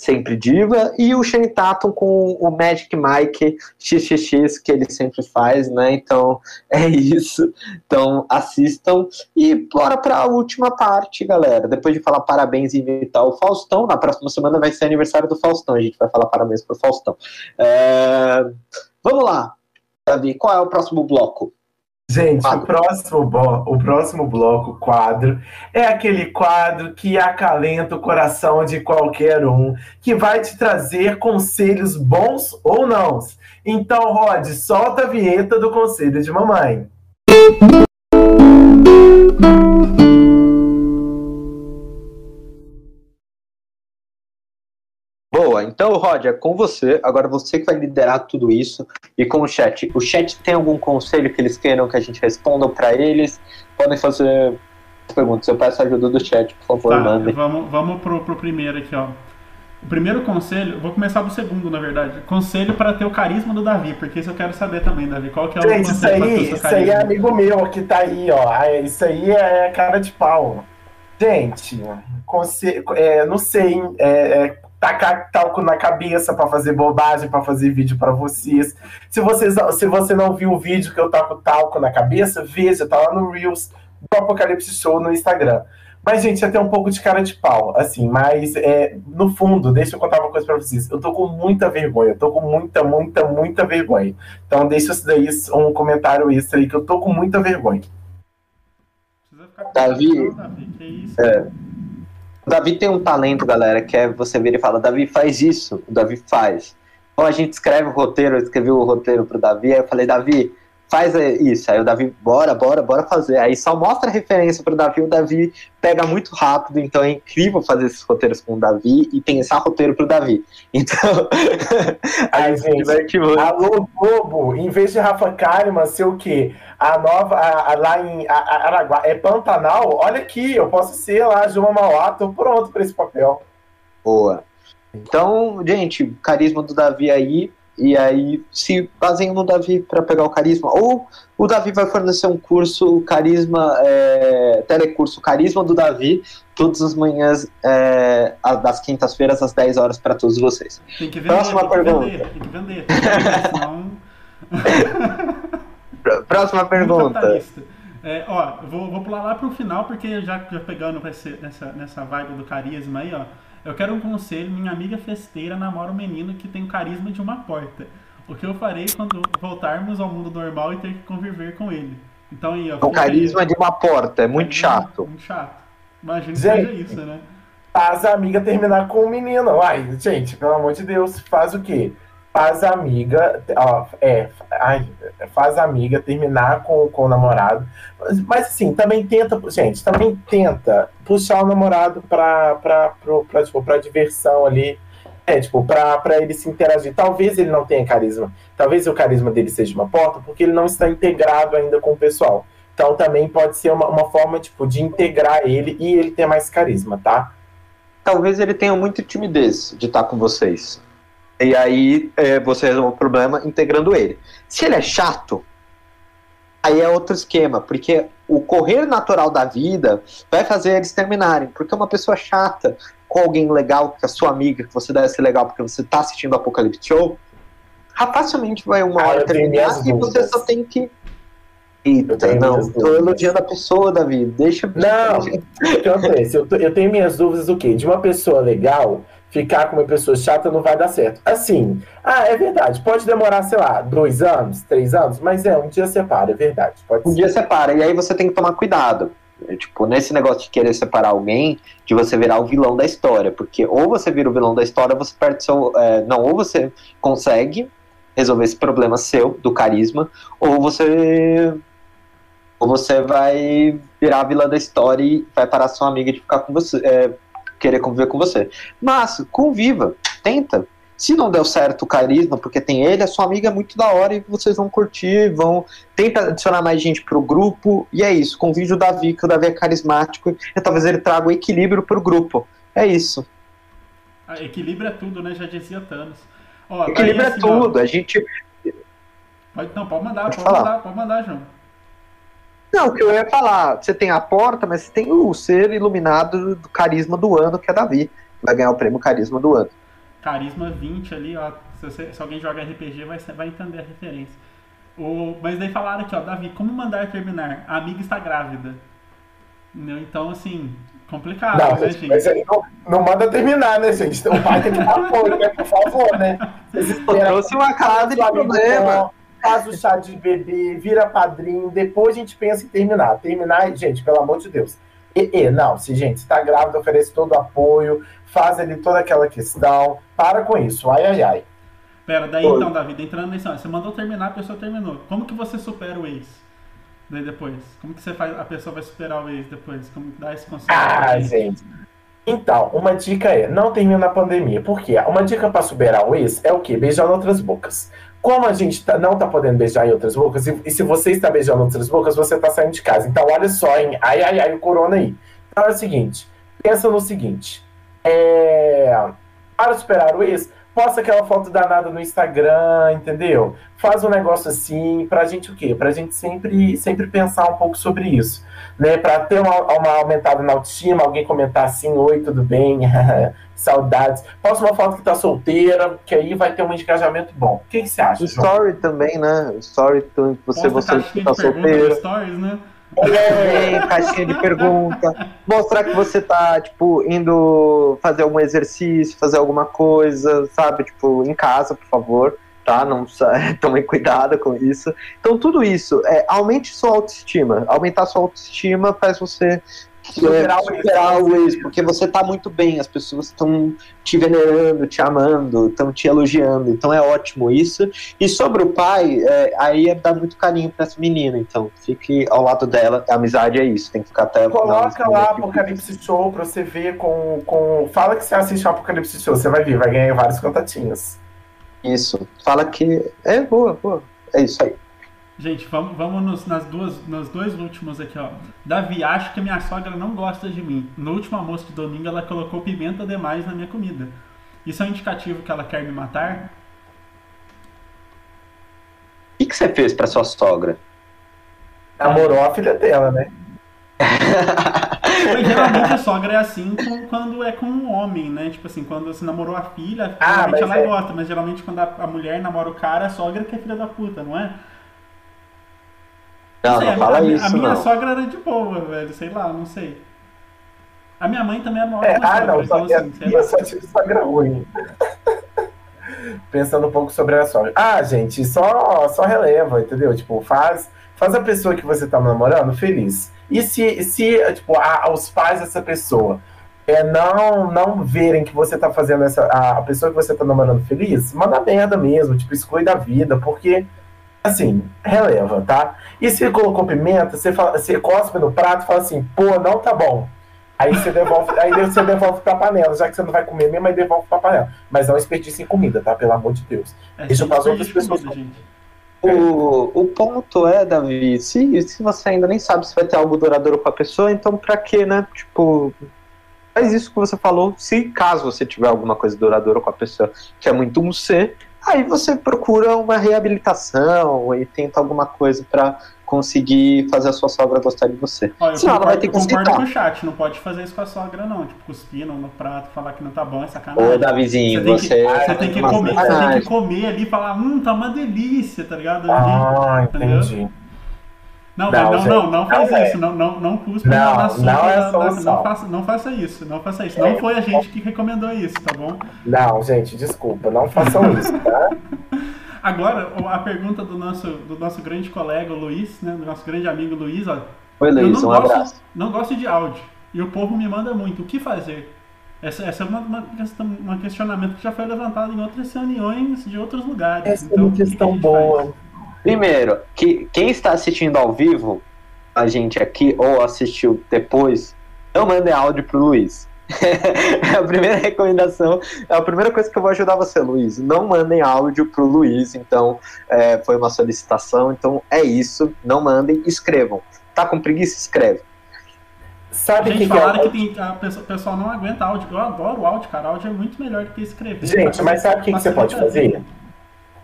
sempre diva, e o Shane Tatum com o Magic Mike XXX que ele sempre faz, né? Então [laughs] é isso. Então assistam e bora para a última parte, galera. Depois de falar parabéns e invitar o Faustão, na próxima semana vai ser aniversário do Faustão. A gente vai falar parabéns pro Faustão. É... Vamos lá, Davi, qual é o próximo bloco? Gente, o próximo, o próximo bloco, quadro, é aquele quadro que acalenta o coração de qualquer um, que vai te trazer conselhos bons ou não. Então, Rod, solta a vinheta do conselho de mamãe. Então, Roger, com você. Agora você que vai liderar tudo isso e com o chat. O chat tem algum conselho que eles queiram que a gente responda para eles? Podem fazer perguntas. Eu peço a ajuda do chat, por favor, tá, mandem. Vamos, vamos pro, pro primeiro aqui, ó. O primeiro conselho, vou começar do segundo, na verdade. Conselho para ter o carisma do Davi, porque isso eu quero saber também, Davi. Qual que é o Gente, conselho isso aí, isso aí é amigo meu que tá aí, ó. Ah, isso aí é cara de pau. Gente, conselho, é, não sei, é, é tacar talco na cabeça para fazer bobagem, para fazer vídeo para vocês. Se, vocês. se você não viu o vídeo que eu taco talco na cabeça, veja, tá lá no Reels do Apocalipse Show no Instagram. Mas, gente, até um pouco de cara de pau, assim, mas é, no fundo, deixa eu contar uma coisa pra vocês. Eu tô com muita vergonha, eu tô com muita, muita, muita vergonha. Então, deixa isso daí um comentário extra aí, que eu tô com muita vergonha. Davi, é, o Davi tem um talento, galera, que é você vir e fala, Davi, faz isso. O Davi faz. Então a gente escreve o roteiro, eu escrevi o roteiro pro Davi, aí eu falei, Davi, faz é, isso. Aí o Davi, bora, bora, bora fazer. Aí só mostra a referência pro Davi, o Davi pega muito rápido, então é incrível fazer esses roteiros com o Davi e pensar roteiro pro Davi. [laughs] Então, aí muito. Alô, Globo, em vez de Rafa Kalimann ser o quê? A nova, a, a, lá em Araguá, é Pantanal? Olha aqui, eu posso ser lá, Juma Mauá, tô pronto para esse papel. Boa. Então, gente, carisma do Davi aí, e aí se baseiam no Davi para pegar o carisma. Ou o Davi vai fornecer um curso carisma, é, telecurso carisma do Davi, todas as manhãs, é, das quintas-feiras, às 10 horas para todos vocês. Tem que vender, Próxima tem pergunta. Que vender, tem que vender. Senão... [laughs] Próxima pergunta. É, ó, vou, vou pular lá pro final, porque já, já pegando nessa, nessa vibe do carisma aí, ó. Eu quero um conselho. Minha amiga festeira namora um menino que tem o carisma de uma porta. O que eu farei quando voltarmos ao mundo normal e ter que conviver com ele? Então aí, ó. O carisma aí. de uma porta, é muito chato. Muito chato. Imagina que seja isso, né? Faz a amiga terminar com o menino. Ai, gente, pelo amor de Deus, faz o quê? Faz a amiga, ó, é, ai, faz a amiga terminar com, com o namorado. Mas, mas, assim, também tenta, gente, também tenta puxar o namorado pra, pra, pra, pra, tipo, pra diversão ali. É, tipo, pra, pra ele se interagir. Talvez ele não tenha carisma. Talvez o carisma dele seja uma porta, porque ele não está integrado ainda com o pessoal. Então também pode ser uma, uma forma, tipo, de integrar ele e ele ter mais carisma, tá? Talvez ele tenha muita timidez de estar com vocês. E aí é, você resolve o problema integrando ele. Se ele é chato, aí é outro esquema, porque o correr natural da vida vai fazer eles terminarem. Porque uma pessoa chata com alguém legal, que é a sua amiga, que você deve ser legal porque você está assistindo o Apocalipse Show, facilmente vai uma hora terminar e você só tem que. Eita, não, tô elogiando a pessoa, Davi. Deixa. Não, que acontece? Eu, eu tenho minhas dúvidas o quê? De uma pessoa legal ficar com uma pessoa chata não vai dar certo. Assim, ah, é verdade, pode demorar, sei lá, dois anos, três anos, mas é, um dia separa, é verdade. Pode um ser. dia separa, e aí você tem que tomar cuidado. Tipo, nesse negócio de querer separar alguém, de você virar o vilão da história, porque ou você vira o vilão da história, você perde seu. É, não, ou você consegue resolver esse problema seu, do carisma, ou você. Ou você vai virar a vilã da história e vai parar sua amiga de ficar com você. É, querer conviver com você. Mas conviva, tenta. Se não deu certo o carisma, porque tem ele, a sua amiga é muito da hora e vocês vão curtir, vão. Tenta adicionar mais gente pro grupo. E é isso. Convide o Davi, que o Davi é carismático. E talvez ele traga o equilíbrio pro grupo. É isso. Ah, equilíbrio é tudo, né? Já dizia Thanos. Ó, equilíbrio é assim, é tudo. Ó, a gente. Pode, não, pode mandar, pode, pode mandar, pode mandar, João. Não, o que eu ia falar, você tem a porta, mas você tem o ser iluminado do carisma do ano, que é Davi. Vai ganhar o prêmio carisma do ano. Carisma 20 ali, ó. Se, você, se alguém joga RPG, vai, vai entender a referência. O, mas daí falaram aqui, ó, Davi, como mandar terminar? A amiga está grávida. Então, assim, complicado, não, né, gente? Mas aí não, não manda terminar, né, gente? O pai tem que dar apoio, né? Por favor, né? [laughs] Vocês trouxe uma cara de problema faz o chá de bebê, vira padrinho, depois a gente pensa em terminar. Terminar, gente, pelo amor de Deus. E, e não, se gente está grávida, oferece todo o apoio, faz ali toda aquela questão. Para com isso, ai, ai, ai. Pera, daí Oi. então, David, entrando nisso, você mandou terminar, a pessoa terminou. Como que você supera o ex? Daí depois? Como que você faz, a pessoa vai superar o ex depois? Como dá esse conselho? Ah, gente. Então, uma dica é, não termina na pandemia. Por quê? Uma dica para superar o ex é o quê? Beijar outras bocas. Como a gente tá, não tá podendo beijar em outras bocas, e, e se você está beijando outras bocas, você tá saindo de casa. Então, olha só, hein? Ai, ai, ai, o corona aí. Então é o seguinte, pensa no seguinte. É, para superar o ex, posta aquela foto danada no Instagram, entendeu? Faz um negócio assim, pra gente o quê? Pra gente sempre, sempre pensar um pouco sobre isso, né? Pra ter uma, uma aumentada na autoestima, alguém comentar assim, oi, tudo bem? [laughs] Saudades. Posta uma foto que tá solteira, que aí vai ter um engajamento bom. O que, que você acha? Story João? também, né? Story, você, você que tá solteiro. Stories, né? É, [laughs] caixinha de pergunta. Mostrar que você tá, tipo, indo fazer algum exercício, fazer alguma coisa, sabe? Tipo, em casa, por favor, tá? Não [laughs] tomem cuidado com isso. Então, tudo isso, é, aumente sua autoestima. Aumentar sua autoestima faz você superar, é, superar o ex, porque você tá muito bem, as pessoas estão te venerando, te amando, estão te elogiando, então é ótimo isso. E sobre o pai, é, aí é dar muito carinho pra essa menina, então fique ao lado dela, a amizade é isso, tem que ficar até. Coloca lá Apocalipse Show pra você ver com, com. Fala que você assiste o Apocalipse Show, você vai ver, vai ganhar vários contatinhos. Isso, fala que. É boa, boa. É isso aí. Gente, vamos, vamos nos, nas duas, nos dois últimos aqui, ó. Davi, acho que minha sogra não gosta de mim. No último almoço de domingo, ela colocou pimenta demais na minha comida. Isso é um indicativo que ela quer me matar? O que, que você fez pra sua sogra? Namorou a filha dela, né? Mas geralmente a sogra é assim com, quando é com um homem, né? Tipo assim, quando você namorou a filha, ah, geralmente ela é... gosta, mas geralmente quando a, a mulher namora o cara, a sogra que é filha da puta, não é? Não, sei, não a, fala a, isso. A minha não. sogra era de boa, velho. Sei lá, não sei. A minha mãe também era uma é, ótima Ah, sogra, não, então, só, assim, sei minha lá. só tive sogra ruim. Pensando um pouco sobre a sogra. Ah, gente, só, só releva, entendeu? Tipo, faz, faz a pessoa que você tá namorando feliz. E se, se tipo, a, os pais dessa pessoa é, não, não verem que você tá fazendo essa. A, a pessoa que você tá namorando feliz, manda merda mesmo, tipo, exclui da vida, porque assim, releva, tá? E se colocou pimenta, você, fala, você cospe no prato e fala assim, pô, não tá bom. Aí você devolve, aí você devolve pra panela, já que você não vai comer mesmo, aí devolve pra panela. Mas não desperdice em comida, tá? Pelo amor de Deus. É, Deixa para as outras pessoas. comida. O, o ponto é, Davi, se, se você ainda nem sabe se vai ter algo duradouro com a pessoa, então pra quê, né? Tipo, faz isso que você falou. Se caso você tiver alguma coisa duradoura com a pessoa que é muito um ser, aí você procura uma reabilitação e tenta alguma coisa pra conseguir fazer a sua sogra gostar de você. Eu Senão ela vai concordo, ter eu que concordo com o chat, não pode fazer isso com a sogra, não. Tipo, cuspir no, prato, falar que não tá bom, é Ô, sacanagem. Davizinho, tem você. que, você tem que comer, você tem que comer ali e falar, hum, tá uma delícia, tá ligado? Ah, Entendeu? Não, Não, não, não, não faz não é. isso, não, não, não cuspa Não, na não sopa é da- solução. não, faça, não faça isso, não faça isso. É. Não foi a gente que recomendou isso, tá bom? Não, gente, desculpa, não façam [laughs] isso, tá? Agora, a pergunta do nosso, do nosso grande colega, o Luiz, né, do nosso grande amigo Luiz, ó. Oi, Eu Luiz, não um gosto, abraço. não gosto de áudio. E o povo me manda muito. O que fazer? Essa, essa é uma, uma questão, um questionamento que já foi levantado em outras reuniões de outros lugares. Essa é então, uma o que que a questão gente boa. faz? Primeiro, que quem está assistindo ao vivo, a gente aqui, ou assistiu depois, não mandem áudio pro Luiz. [laughs] é a primeira recomendação, é a primeira coisa que eu vou ajudar você, Luiz. Não mandem áudio pro Luiz, então é, foi uma solicitação, então é isso, não mandem, escrevam. Tá com preguiça? Escreve. Sabe o Gente, que, que é? falaram que tem, a pessoa- o pessoal não aguenta áudio. Eu adoro áudio, cara. Áudio é muito melhor do que escrever. Gente, mas sabe o que, que você pode fazer?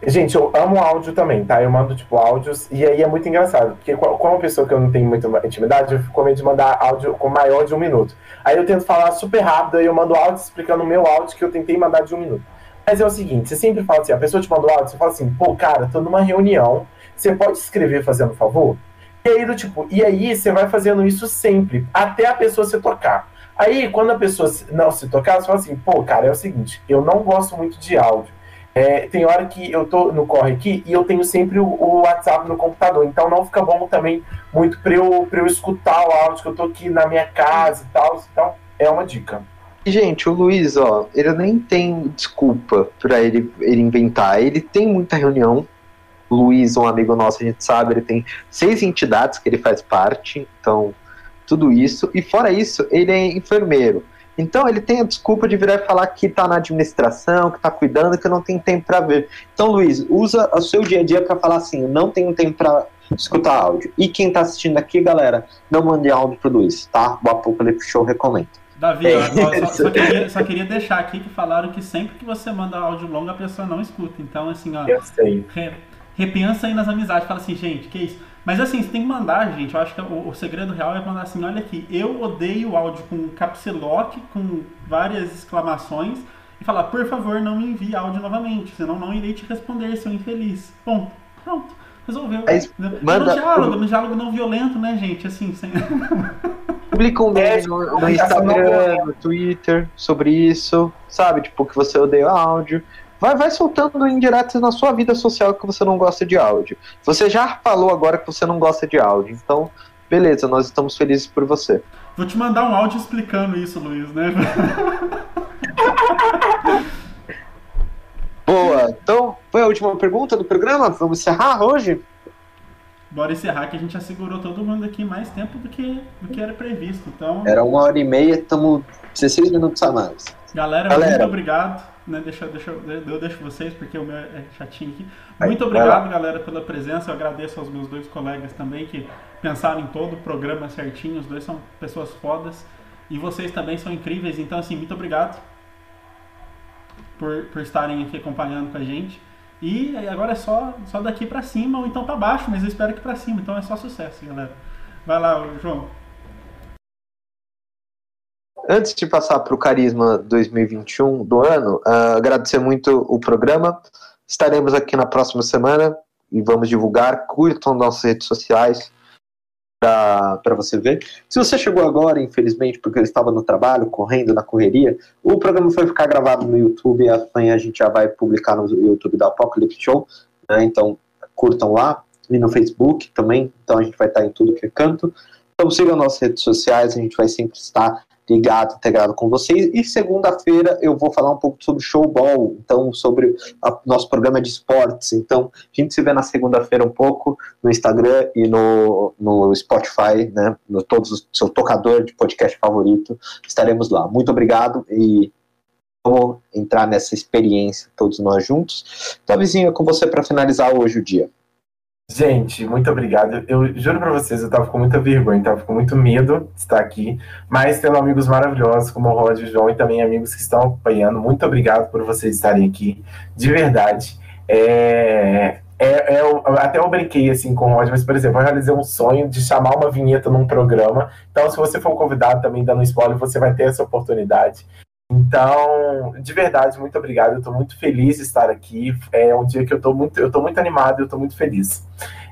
Gente, eu amo áudio também, tá? Eu mando, tipo, áudios, e aí é muito engraçado, porque co- como pessoa que eu não tenho muita intimidade, eu fico com medo de mandar áudio com maior de um minuto. Aí eu tento falar super rápido, aí eu mando áudio explicando o meu áudio que eu tentei mandar de um minuto. Mas é o seguinte, você sempre fala assim, a pessoa te manda o áudio, você fala assim, pô, cara, tô numa reunião, você pode escrever fazendo favor? E aí, do tipo, e aí você vai fazendo isso sempre, até a pessoa se tocar. Aí, quando a pessoa não se tocar, você fala assim, pô, cara, é o seguinte, eu não gosto muito de áudio. É, tem hora que eu tô no corre aqui e eu tenho sempre o, o WhatsApp no computador, então não fica bom também muito pra eu, pra eu escutar o áudio que eu tô aqui na minha casa e tal. Então, é uma dica. Gente, o Luiz, ó, ele nem tem desculpa pra ele, ele inventar. Ele tem muita reunião. Luiz, um amigo nosso, a gente sabe, ele tem seis entidades que ele faz parte, então, tudo isso. E fora isso, ele é enfermeiro. Então, ele tem a desculpa de virar e falar que tá na administração, que tá cuidando, que não tem tempo pra ver. Então, Luiz, usa o seu dia a dia pra falar assim: eu não tenho tempo pra escutar áudio. E quem tá assistindo aqui, galera, não mande áudio pro Luiz, tá? O Apocalipse Show recomenda. Davi, É ó, só, só queria, só queria deixar aqui que falaram que sempre que você manda áudio longo, a pessoa não escuta. Então, assim, ó, Eu sei. re- repensa aí nas amizades. Fala assim, gente, que isso? Mas assim, você tem que mandar, gente. Eu acho que o, o segredo real é mandar assim, olha aqui, eu odeio áudio com caps lock, com várias exclamações, e falar, por favor, não me envie áudio novamente, senão não irei te responder, seu infeliz. Ponto. Pronto. Resolveu. Mas No manda- diálogo, no diálogo não violento, né, gente? Assim, sem... [laughs] Publica um É, meme no, no comunicação não Instagram, no Twitter sobre isso, sabe? Tipo, que você odeia áudio. Vai, vai soltando indiretas na sua vida social que você não gosta de áudio. Você já falou agora que você não gosta de áudio, então, beleza, nós estamos felizes por você. Vou te mandar um áudio explicando isso, Luiz, né? [laughs] Boa. Então, foi a última pergunta do programa. Vamos encerrar hoje? Bora encerrar que a gente já segurou todo mundo aqui mais tempo do que, do que era previsto. Então, Era uma hora e meia, estamos 16 minutos a mais. galera, Galera. muito obrigado. Né? Deixa, deixa, eu- deixo vocês, porque o meu é chatinho aqui. Muito obrigado, galera, pela presença. Eu agradeço aos meus dois colegas também que pensaram em todo o programa certinho. Os dois são pessoas fodas. E vocês também são incríveis. Então, assim, muito obrigado por, por estarem aqui acompanhando com a gente. E agora é só, só daqui pra cima ou então pra baixo, mas eu espero que pra cima. Então é só sucesso, galera. Vai lá, João. Antes de passar para o Carisma 2021 do ano, ah, agradecer muito o programa. Estaremos aqui na próxima semana e vamos divulgar. Curtam nossas redes sociais para você ver. Se você chegou agora, infelizmente, porque eu estava no trabalho, correndo na correria, o programa foi ficar gravado no YouTube amanhã a gente já vai publicar no YouTube da Apocalypse Show. né? Então, curtam lá e no Facebook também. Então, a gente vai estar em tudo que é canto. Então, sigam nossas redes sociais, a gente vai sempre estar ligado, integrado com vocês. E segunda-feira eu vou falar um pouco sobre showball, então sobre o nosso programa de esportes. Então a gente se vê na segunda-feira um pouco no Instagram e no, no Spotify, né? No todos o seu tocador de podcast favorito. Estaremos lá. Muito obrigado e vamos entrar nessa experiência todos nós juntos. Davizinho, é com você para finalizar hoje o dia. Gente, muito obrigado. Eu juro pra vocês, eu tava com muita vergonha, tava com muito medo de estar aqui, mas tendo amigos maravilhosos como o Rod e o João e também amigos que estão acompanhando. Muito obrigado por vocês estarem aqui, de verdade. É, é, é, até eu brinquei assim com o Rod, mas, por exemplo, eu realizei um sonho de chamar uma vinheta num programa. Então, se você for convidado também dando spoiler, você vai ter essa oportunidade. Então, de verdade, muito obrigado. Eu estou muito feliz de estar aqui. É um dia que eu estou muito, eu tô muito animado, eu estou muito feliz.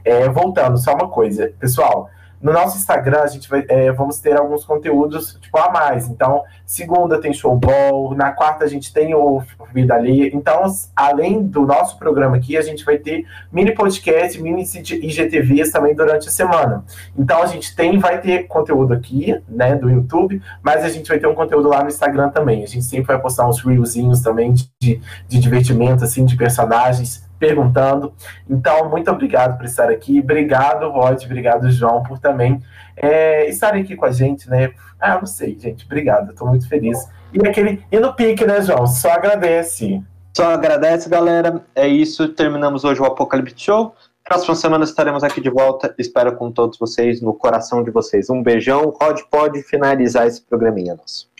É, voltando, só uma coisa, pessoal. No nosso Instagram, a gente vai, é, vamos ter alguns conteúdos tipo, a mais. Então, segunda tem showball, na quarta a gente tem o Vida Alheia. Então, além do nosso programa aqui, a gente vai ter mini podcast, mini IGTVs também durante a semana. Então, a gente tem, vai ter conteúdo aqui, né, do YouTube, mas a gente vai ter um conteúdo lá no Instagram também. A gente sempre vai postar uns reelzinhos também de, de divertimento, assim, de personagens perguntando. Então, muito obrigado por estar aqui. Obrigado, Rod. Obrigado, João, por também é, estarem aqui com a gente, né? Ah, não sei, gente. Obrigado. Estou muito feliz. E aquele e no pique, né, João? Só agradece. Só agradece, galera. É isso. Terminamos hoje o Apocalipse Show. Próxima semana estaremos aqui de volta. Espero com todos vocês, no coração de vocês. Um beijão. Rod pode finalizar esse programinha nosso.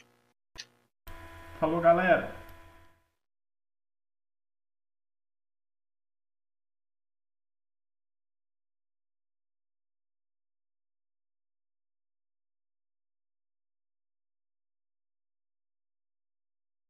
Falou, galera.